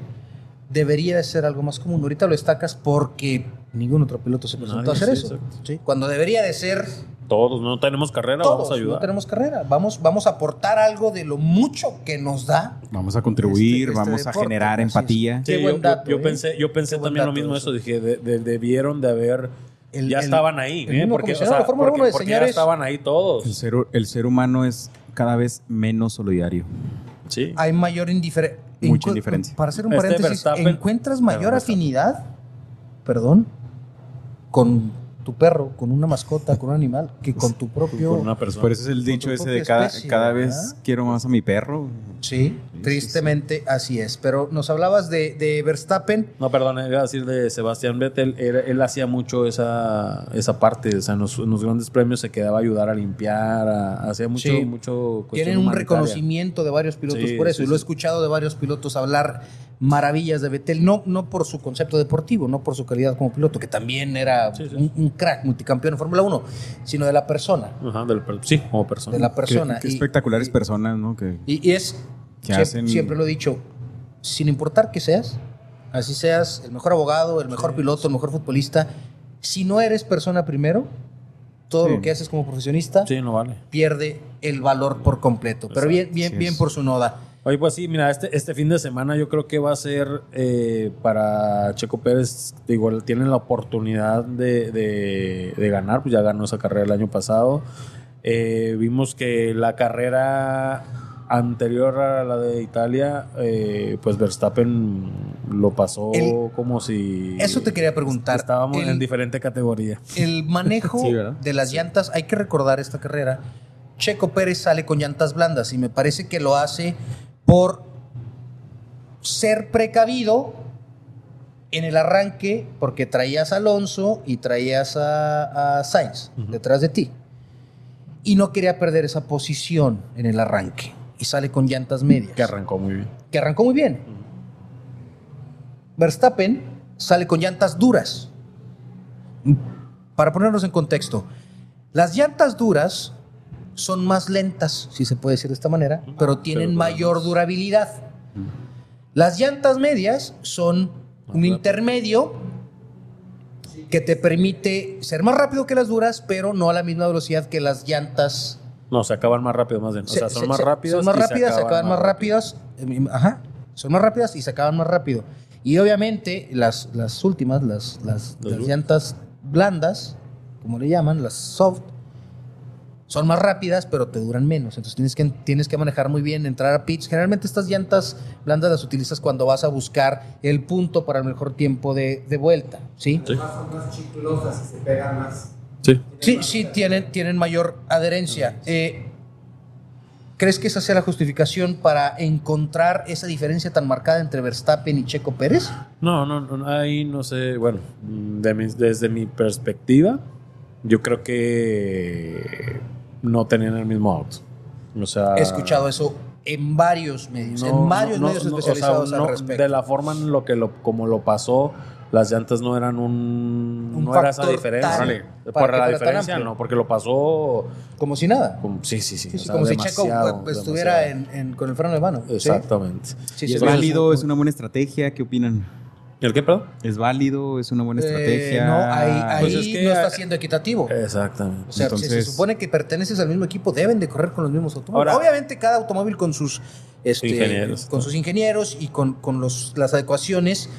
debería de ser algo más común. Ahorita lo destacas porque ningún otro piloto se presentó Nadie, a hacer sí, eso. Cuando debería de ser Todos no tenemos carrera, todos, vamos a ayudar. no tenemos carrera. Vamos, vamos a aportar algo de lo mucho que nos da. Vamos a contribuir, Este- este vamos a generar es. empatía. Qué Sí, buen yo, dato, yo ¿eh? pensé, yo pensé Qué buen también lo mismo eso. eso. Dije, de- de- debieron de haber. El- ya el- estaban ahí, el ¿eh? Porque, o sea, porque- Uno de porque ya señores- estaban ahí El todos. ser, el ser humano es cada vez menos solidario. Sí. Hay mayor indiferencia. Mucha indiferencia. Para hacer un Este paréntesis, Verstappen- ¿encuentras mayor Verstappen. afinidad, perdón, con tu perro, con una mascota, con un animal, que con tu propio... Con una persona. Por eso es el dicho ese de cada, especie, cada ¿verdad? vez quiero más a mi perro. Sí, tristemente así es. Pero nos hablabas de, de Verstappen. No, perdón, iba a decir de Sebastián Vettel. Él hacía mucho esa, esa parte. O sea, en los, en los grandes premios se quedaba a ayudar a limpiar. a- hacía mucho. Sí. mucho Tienen un reconocimiento de varios pilotos Sí, por eso. sí, y lo he escuchado de varios pilotos hablar maravillas de Vettel. No, no por su concepto deportivo, no por su calidad como piloto, que también era Sí, sí. Un, un crack, multicampeón en Fórmula 1, sino de la persona. Ajá, del sí, como persona. De la Qué, persona. qué Y- espectaculares personas, ¿no? Que, Y, y es, Que hacen- siempre lo he dicho, sin importar que seas, así seas el mejor abogado, el mejor piloto, el mejor futbolista, si no eres persona primero, todo Sí. lo que haces como profesionista Sí, no vale. pierde el valor por completo. Pero bien, bien, bien por su noda. Oye, pues sí, mira, este, este fin de semana yo creo que va a ser eh, para Checo Pérez, digo, tienen la oportunidad de, de- de ganar, pues ya ganó esa carrera el año pasado. Eh, vimos que la carrera anterior a la de Italia, eh, pues Verstappen lo pasó El- como si... Eso te quería preguntar. Estábamos El- en diferente categoría. El manejo de las llantas, hay que recordar esta carrera. Checo Pérez sale con llantas blandas y me parece que lo hace por ser precavido en el arranque, porque traías a Alonso y traías a, a Sainz detrás de ti. Y no quería perder esa posición en el arranque. Y sale con llantas medias. Que arrancó muy bien. que arrancó muy bien. Verstappen sale con llantas duras. Para ponernos en contexto, las llantas duras son más lentas, si se puede decir de esta manera, pero tienen pero mayor más. durabilidad. Las llantas medias son un intermedio que te permite ser más rápido que las duras, pero no a la misma velocidad que las llantas No, se acaban más rápido, más bien. O se- sea, son se- más se- rápidas. Son más y rápidas, se acaban más rápido. rápidas. eh, Ajá. Son más rápidas y se acaban más rápido. Y obviamente las, las últimas, las, las, Las llantas blandas, como le llaman, las soft, son más rápidas, pero te duran menos. Entonces tienes que, tienes que manejar muy bien, entrar a pitch. Generalmente estas llantas blandas las utilizas cuando vas a buscar el punto para el mejor tiempo de, de vuelta. ¿sí? Sí. Son más chiclosas y se pegan más. Sí. Sí, sí, tienen, tienen mayor adherencia. Eh, ¿Crees que esa sea la justificación para encontrar esa diferencia tan marcada entre Verstappen y Checo Pérez? No, no, no, ahí no sé, bueno, de mi- desde mi perspectiva, yo creo que no tenían el mismo auto. O sea, He escuchado eso en varios medios, no, en varios no, medios no, o sea, especializados no, al respecto. De la forma en lo que lo, como lo pasó, las llantas no eran un, Un no era esa diferencia. para la diferencia, no, porque lo pasó Como si nada. como, sí, sí, sí, Sí, o sí, sea, como si Checo demasiado, pues, estuviera en, en- con el freno de mano. Exactamente. Sí, ¿Y sí, es válido? ¿Es una buena estrategia? ¿Qué opinan? ¿El qué, perdón? ¿Es válido? ¿Es una buena Eh, estrategia? no, ahí, ahí Pues es que- no está siendo equitativo. Exactamente. O sea, si se supone que perteneces al mismo equipo, deben de correr con los mismos automóviles. Ahora- Obviamente cada automóvil con sus este, Ingenieros. con sus ingenieros y con, con los, las adecuaciones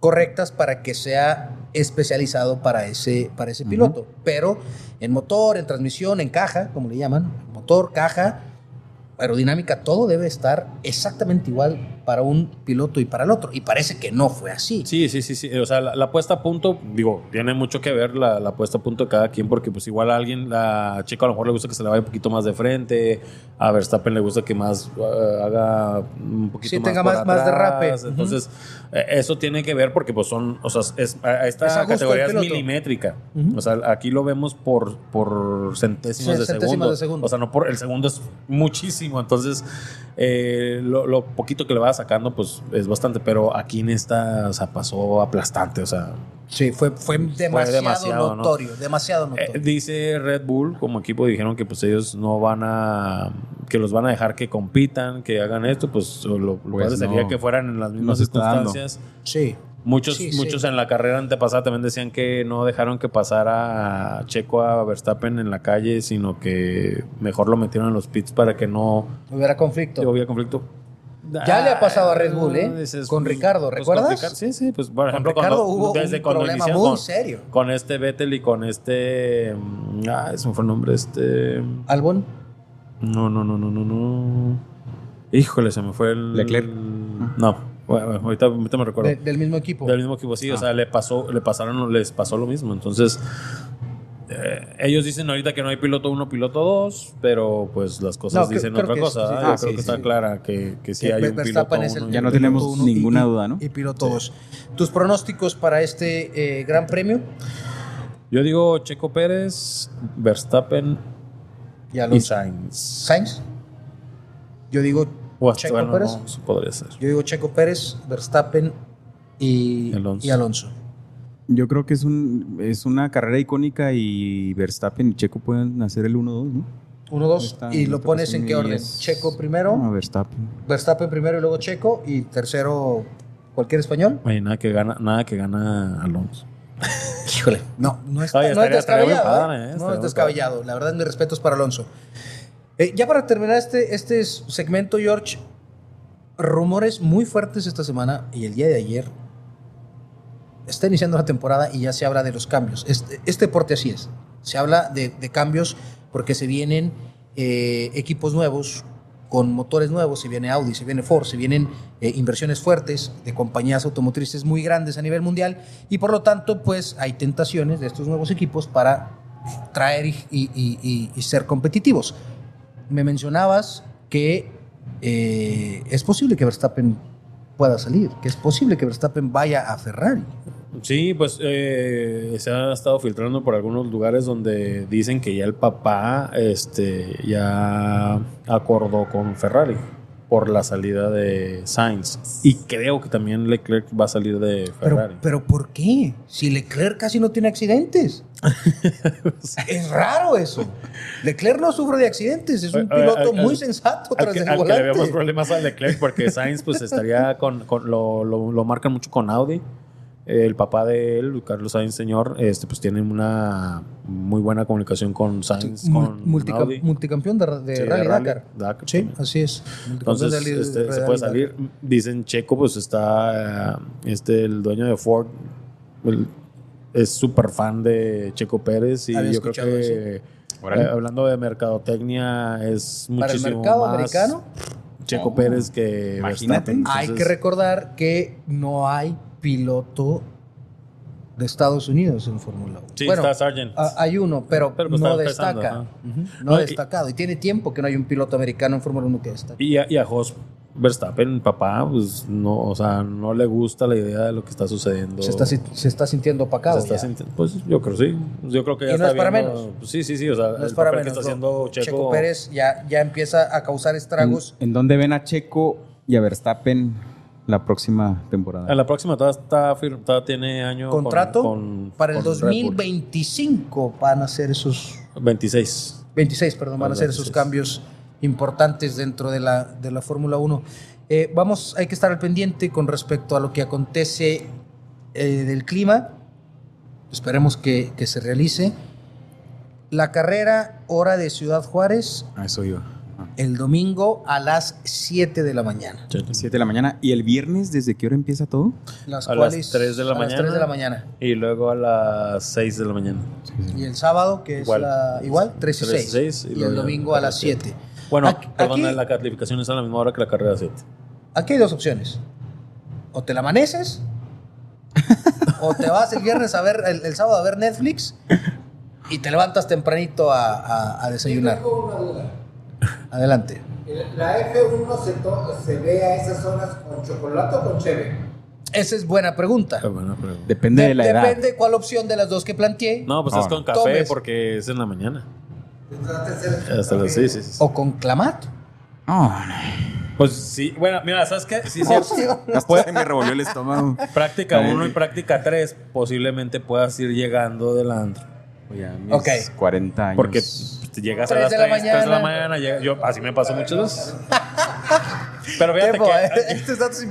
correctas para que sea especializado para ese, para ese piloto. Pero en motor, en transmisión, en caja, como le llaman, motor, caja, aerodinámica, todo debe estar exactamente igual para un piloto y para el otro. Y parece que no fue así. Sí, sí, sí, sí. O sea, la, la puesta a punto, digo, tiene mucho que ver la, la puesta a punto de cada quien, porque pues igual a alguien, a Chico a lo mejor le gusta que se le vaya un poquito más de frente, a Verstappen le gusta que más eh, haga un poquito Sí, más tenga más- más derrape. Entonces, eh, eso tiene que ver porque pues son, o sea, es, esta Es categoría es milimétrica. O sea, aquí lo vemos por, por centésimas, Sí, de, centésimas segundo. de segundo. O sea, no por el segundo es muchísimo. Entonces, eh, lo, lo poquito que le va sacando, pues es bastante. Pero aquí en esta, o sea, pasó aplastante. O sea, Sí, fue, fue demasiado, demasiado, ¿no? notorio. Demasiado eh, notorio. dice Red Bull como equipo dijeron que pues ellos no van a que los van a dejar que compitan que hagan esto pues lo, lo Pues sería que fueran en las mismas circunstancias sí. muchos Sí, sí. muchos en la carrera antepasada también decían que no dejaron que pasara Checo a Verstappen en la calle sino que mejor lo metieron en los pits para que no Hubiera conflicto. hubiera conflicto Ya le ha pasado a Red Bull, ¿eh? Dices, Con pues, Ricardo, pues, ¿recuerdas? con Ricardo, sí, sí, pues por Con ejemplo, Ricardo cuando- hubo desde un cuando problema muy con- serio. Con este Vettel y con este. mm, Ah, ese me fue el nombre. Este. Albon. No, no, no, no, no, no. Híjole, se me fue el. Leclerc. No, bueno, ahorita, ahorita me recuerdo. de- del mismo equipo. Del mismo equipo, sí, o sea, le pasó, le pasaron, les pasó lo mismo. Entonces, eh, ellos dicen ahorita que no hay piloto 1, piloto 2, pero pues las cosas No, dicen creo otra cosa. Ah, Yo creo sí, que está sí. clara que, que sí Que hay un piloto Verstappen es el 1 Ya no piloto tenemos uno ninguna y- duda, ¿no? Y piloto dos. ¿Tus pronósticos para este eh, Gran Premio? Yo digo Checo Pérez, Verstappen Y y Alonso. Sainz. Sainz. Yo digo Checo bueno, Pérez. no, eso podría ser. Yo digo Checo Pérez, Verstappen y Alonso. y Alonso. Yo creo que es, un, es una carrera icónica y Verstappen y Checo pueden hacer el 1-2, ¿no? Uno, dos. Está- ¿Y lo pones en qué orden? es- Checo primero, No, Verstappen. Verstappen primero y luego Checo. Y tercero, cualquier español. Oye, nada que gana, nada que gana Alonso. Híjole. No, no es, Oye, no es estaría- descabellado. padre, ¿eh? ¿eh? No es descabellado. La verdad, mis respetos para Alonso. Eh, ya para terminar este, este segmento, George, rumores muy fuertes esta semana y el día de ayer. Está iniciando la temporada y ya se habla de los cambios. Este, este deporte así es. Se habla de, de cambios porque se vienen eh, equipos nuevos con motores nuevos, se viene Audi, se viene Ford, se vienen eh, inversiones fuertes de compañías automotrices muy grandes a nivel mundial y por lo tanto pues hay tentaciones de estos nuevos equipos para traer y, y- y- y- ser competitivos. Me mencionabas que eh, es posible que Verstappen pueda salir, que es posible que Verstappen vaya a Ferrari. Sí, pues eh, se ha estado filtrando por algunos lugares donde dicen que ya el papá este, ya acordó con Ferrari por la salida de Sainz. Y creo que también Leclerc va a salir de Pero, Ferrari. pero ¿por qué? Si Leclerc casi no tiene accidentes. es raro eso. Leclerc no sufre de accidentes, es un piloto muy sensato tras el que le volante. problemas a Leclerc porque Sainz pues estaría con, con- lo, lo, lo marcan mucho con Audi. El papá de él, Carlos Sainz señor, este pues tiene una muy buena comunicación con Sainz, con Audi. multicampeón de, de Sí, de Rally Rally Dakar. Dakar Sí, también. así es. Entonces, Rally- este, Rally se puede salir. Dicen Checo, pues está este, el dueño de Ford. el- es súper fan de Checo Pérez y yo creo que eh, hablando de mercadotecnia es Para el muchísimo mercado más americano, Checo Pérez que Imagínate. Verstappen. hay que recordar que no hay piloto de Estados Unidos en Fórmula 1. Sí, está Sargent. Ah, hay uno, pero, Pero pues no está destaca. No, destacado. Y tiene tiempo que no hay un piloto americano en Fórmula 1 que destaque. Y a, y a Jos Verstappen, papá, pues no, o sea, no le gusta la idea de lo que está sucediendo. Se está, si- se está sintiendo Se opacado. está ya. sintiendo- pues yo creo sí. Yo creo que ya Y no está es para viendo- menos. pues, sí, sí, sí. O sea, No es para que menos. está haciendo Checo. Checo Pérez ya, ya empieza a causar estragos. ¿En, en dónde ven a Checo y a Verstappen la próxima temporada? En la próxima todavía, está, todavía tiene año. con- Contrato con- para el con Red Bull. 2025 van a ser esos 26. 26, perdón, van a ser esos 26. cambios importantes dentro de la, de la Fórmula 1. Eh, vamos, hay que estar al pendiente con respecto a lo que acontece eh, del clima. Esperemos que, que se realice. La carrera, hora de Ciudad Juárez, A eso iba. El domingo a las 7 de la mañana. 7 de la mañana. ¿Y el viernes desde qué hora empieza todo? Las A las cuales- 3 de la a las mañana. 3 de la mañana. Y luego a las 6 de la mañana. Y el sábado, que Igual. es la, igual, 3 y 3 y 6. seis, y Y, el domingo a las las 7. Bueno, Aquí- perdón, aquí- la calificación es a la misma hora que la carrera 7. aquí hay dos opciones. O te la amaneces, o te vas el viernes a ver, el, el sábado a ver Netflix y te levantas tempranito a, a- a desayunar. Adelante. ¿La F1 se, to- se ve a esas horas con chocolate o con cheve? Esa es buena pregunta. Ah, bueno, Depende de, la edad. Depende cuál opción de las dos que planteé. No, pues es con café tomes. porque es en la mañana. Entonces, el- Hasta las- sí, sí, sí. O con clamato. No, no. Pues sí, bueno, mira, ¿sabes qué? Sí, sí. Después me revolvió el estómago. Práctica Ay. 1 y práctica 3 posiblemente puedas ir llegando del antro. Oye, a mis Ok. 40 años. Porque te llegas a Tres las de 3 la de la mañana. yo, así me pasó muchas veces. Pero fíjate Tiempo, eh, que... estos datos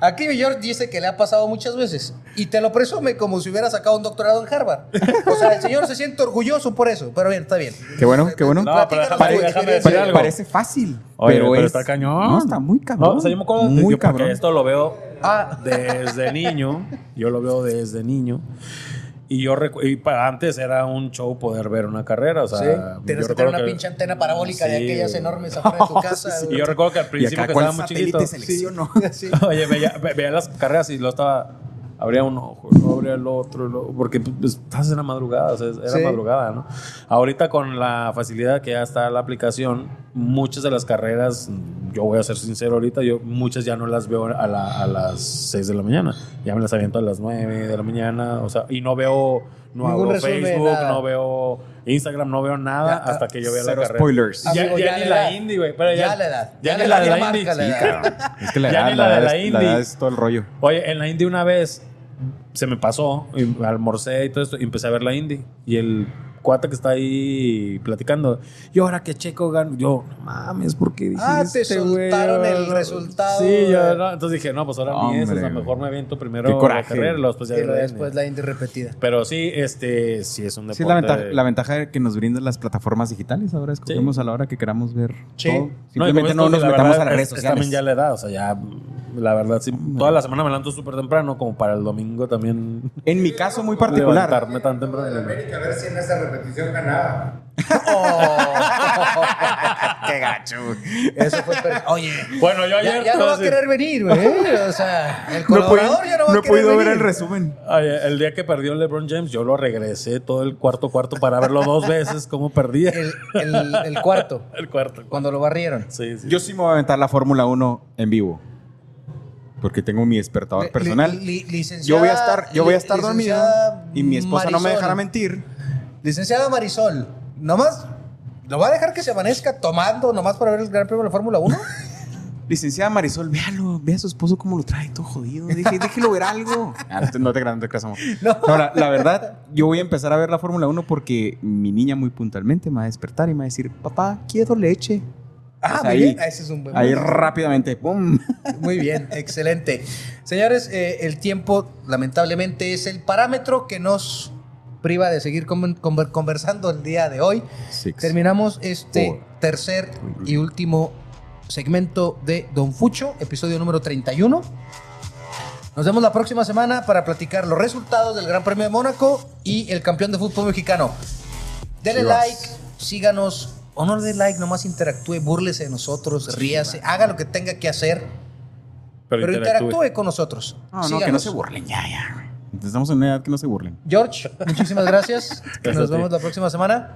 Aquí George dice que le ha pasado muchas veces y te lo presume como si hubiera sacado un doctorado en Harvard. O sea, el señor se siente orgulloso por eso, pero bien, está bien. Qué bueno, qué bueno. No, pero déjame, tu déjame decir Pare- algo. parece fácil. Oye, pero, pero, es- está cañón. No, está muy cabrón. No, o sea, yo me acuerdo muy yo, cabrón. esto lo veo Ah. desde niño. Yo lo veo desde niño. Y yo y para antes era un show poder ver una carrera. O sea, Sí, tienes que tener una recuerdo pinche antena parabólica de Sí, aquellas güey. enormes afuera de tu casa. Y güey. yo recuerdo que al Y principio acá, que ¿cuál estaba muy chiquito. selecciono? Sí. Oye, veía, ve- veía las carreras y lo estaba. Abría un ojo, luego abría el otro, luego- porque pues, estás en la madrugada, o sea, era Sí. madrugada, ¿no? Ahorita con la facilidad que ya está la aplicación, muchas de las carreras, yo voy a ser sincero ahorita, yo muchas ya no las veo a, la- a las 6 de la mañana, ya me las aviento a las 9 de la mañana, o sea, y no veo, no Ningún abro Facebook, nada. no veo Instagram, no veo nada Ya, hasta que yo vea la carrera. spoilers. Ya, Amigo, ya ya ni la indie, güey. pero Ya la edad. Ya, Ya ni la de la indie. Sí. Es que la Ya edad, ni la, la de la es, indie. la edad es todo el rollo. Oye, en la indie una vez se me pasó, y almorcé y todo esto, y empecé a ver la indie. Y el cuate que está ahí platicando, y ahora que Checo ganó, yo, no mames, ¿por qué dijiste, Ah, te soltaron el resultado. Sí, yo, no, entonces dije, no, pues ahora ni eso, o sea, mejor me aviento primero Qué coraje. carrera y después ya Y veo luego la después indie. la indie repetida. Pero sí, este, sí es un deporte. Sí, es la ventaja, la ventaja que nos brindan las plataformas digitales. Ahora escogemos Sí. a la hora que queramos ver Sí. todo. Simplemente no, nos la metamos verdad, a las es- redes es sociales. también ya la edad, o sea, ya, la verdad, sí, toda la semana me levanto súper temprano, como para el domingo también En mi caso muy particular. levantarme tan temprano. América, a ver si en esa repetición ganaba. Qué gacho. Eso fue Oye, Bueno, yo ayer... ya no va a querer venir, güey. O sea, el No, colaborador pude- ya no va no a he querer podido ver venir. el resumen. Oye, el día que perdió LeBron James, yo lo regresé todo el cuarto cuarto para verlo dos veces, cómo perdía. El, el- el cuarto, El cuarto. cuando lo barrieron. Sí, sí. Yo sí me voy a aventar la Fórmula 1 en vivo. Porque tengo mi despertador personal. li- li- yo voy a estar, yo voy a estar dormido y mi esposa no me dejará mentir. Licenciada Marisol, nomás, ¿lo va a dejar que se amanezca tomando nomás para ver el Gran Premio de la Fórmula 1? Licenciada Marisol, véalo, ve a su esposo cómo lo trae todo jodido. Dije, déjelo ver algo. Ah, no te- no te creas, no te creas, amor. No. No, la, la verdad, yo voy a empezar a ver la Fórmula 1 porque mi niña muy puntualmente me va a despertar y me va a decir, papá, quiero leche. Ah, muy ahí- bien, ese es un buen Ahí rápidamente, ¡pum! Muy bien, excelente. Señores, eh, el tiempo lamentablemente es el parámetro que nos priva de seguir con- conver- conversando el día de hoy. Six. Terminamos este Four. tercer y último segmento de Don Fucho, episodio número 31. Nos vemos la próxima semana para platicar los resultados del Gran Premio de Mónaco y el campeón de fútbol mexicano. Denle like, síganos, o no le dé like, nomás interactúe, búrlese de nosotros, ríase, haga lo que tenga que hacer, pero, interactúe. con nosotros. No, no, que no se burlen, ya, ya. Estamos en una edad que no se burlen. George, muchísimas gracias. Gracias Nos vemos la próxima semana.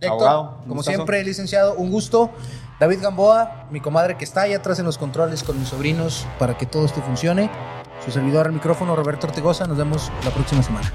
Héctor, Abogado, como gustazo. siempre, licenciado, un gusto. David Gamboa, mi comadre que está ahí atrás en los controles con mis sobrinos para que todo esto funcione. Su servidor al micrófono, Roberto Ortigosa. Nos vemos la próxima semana.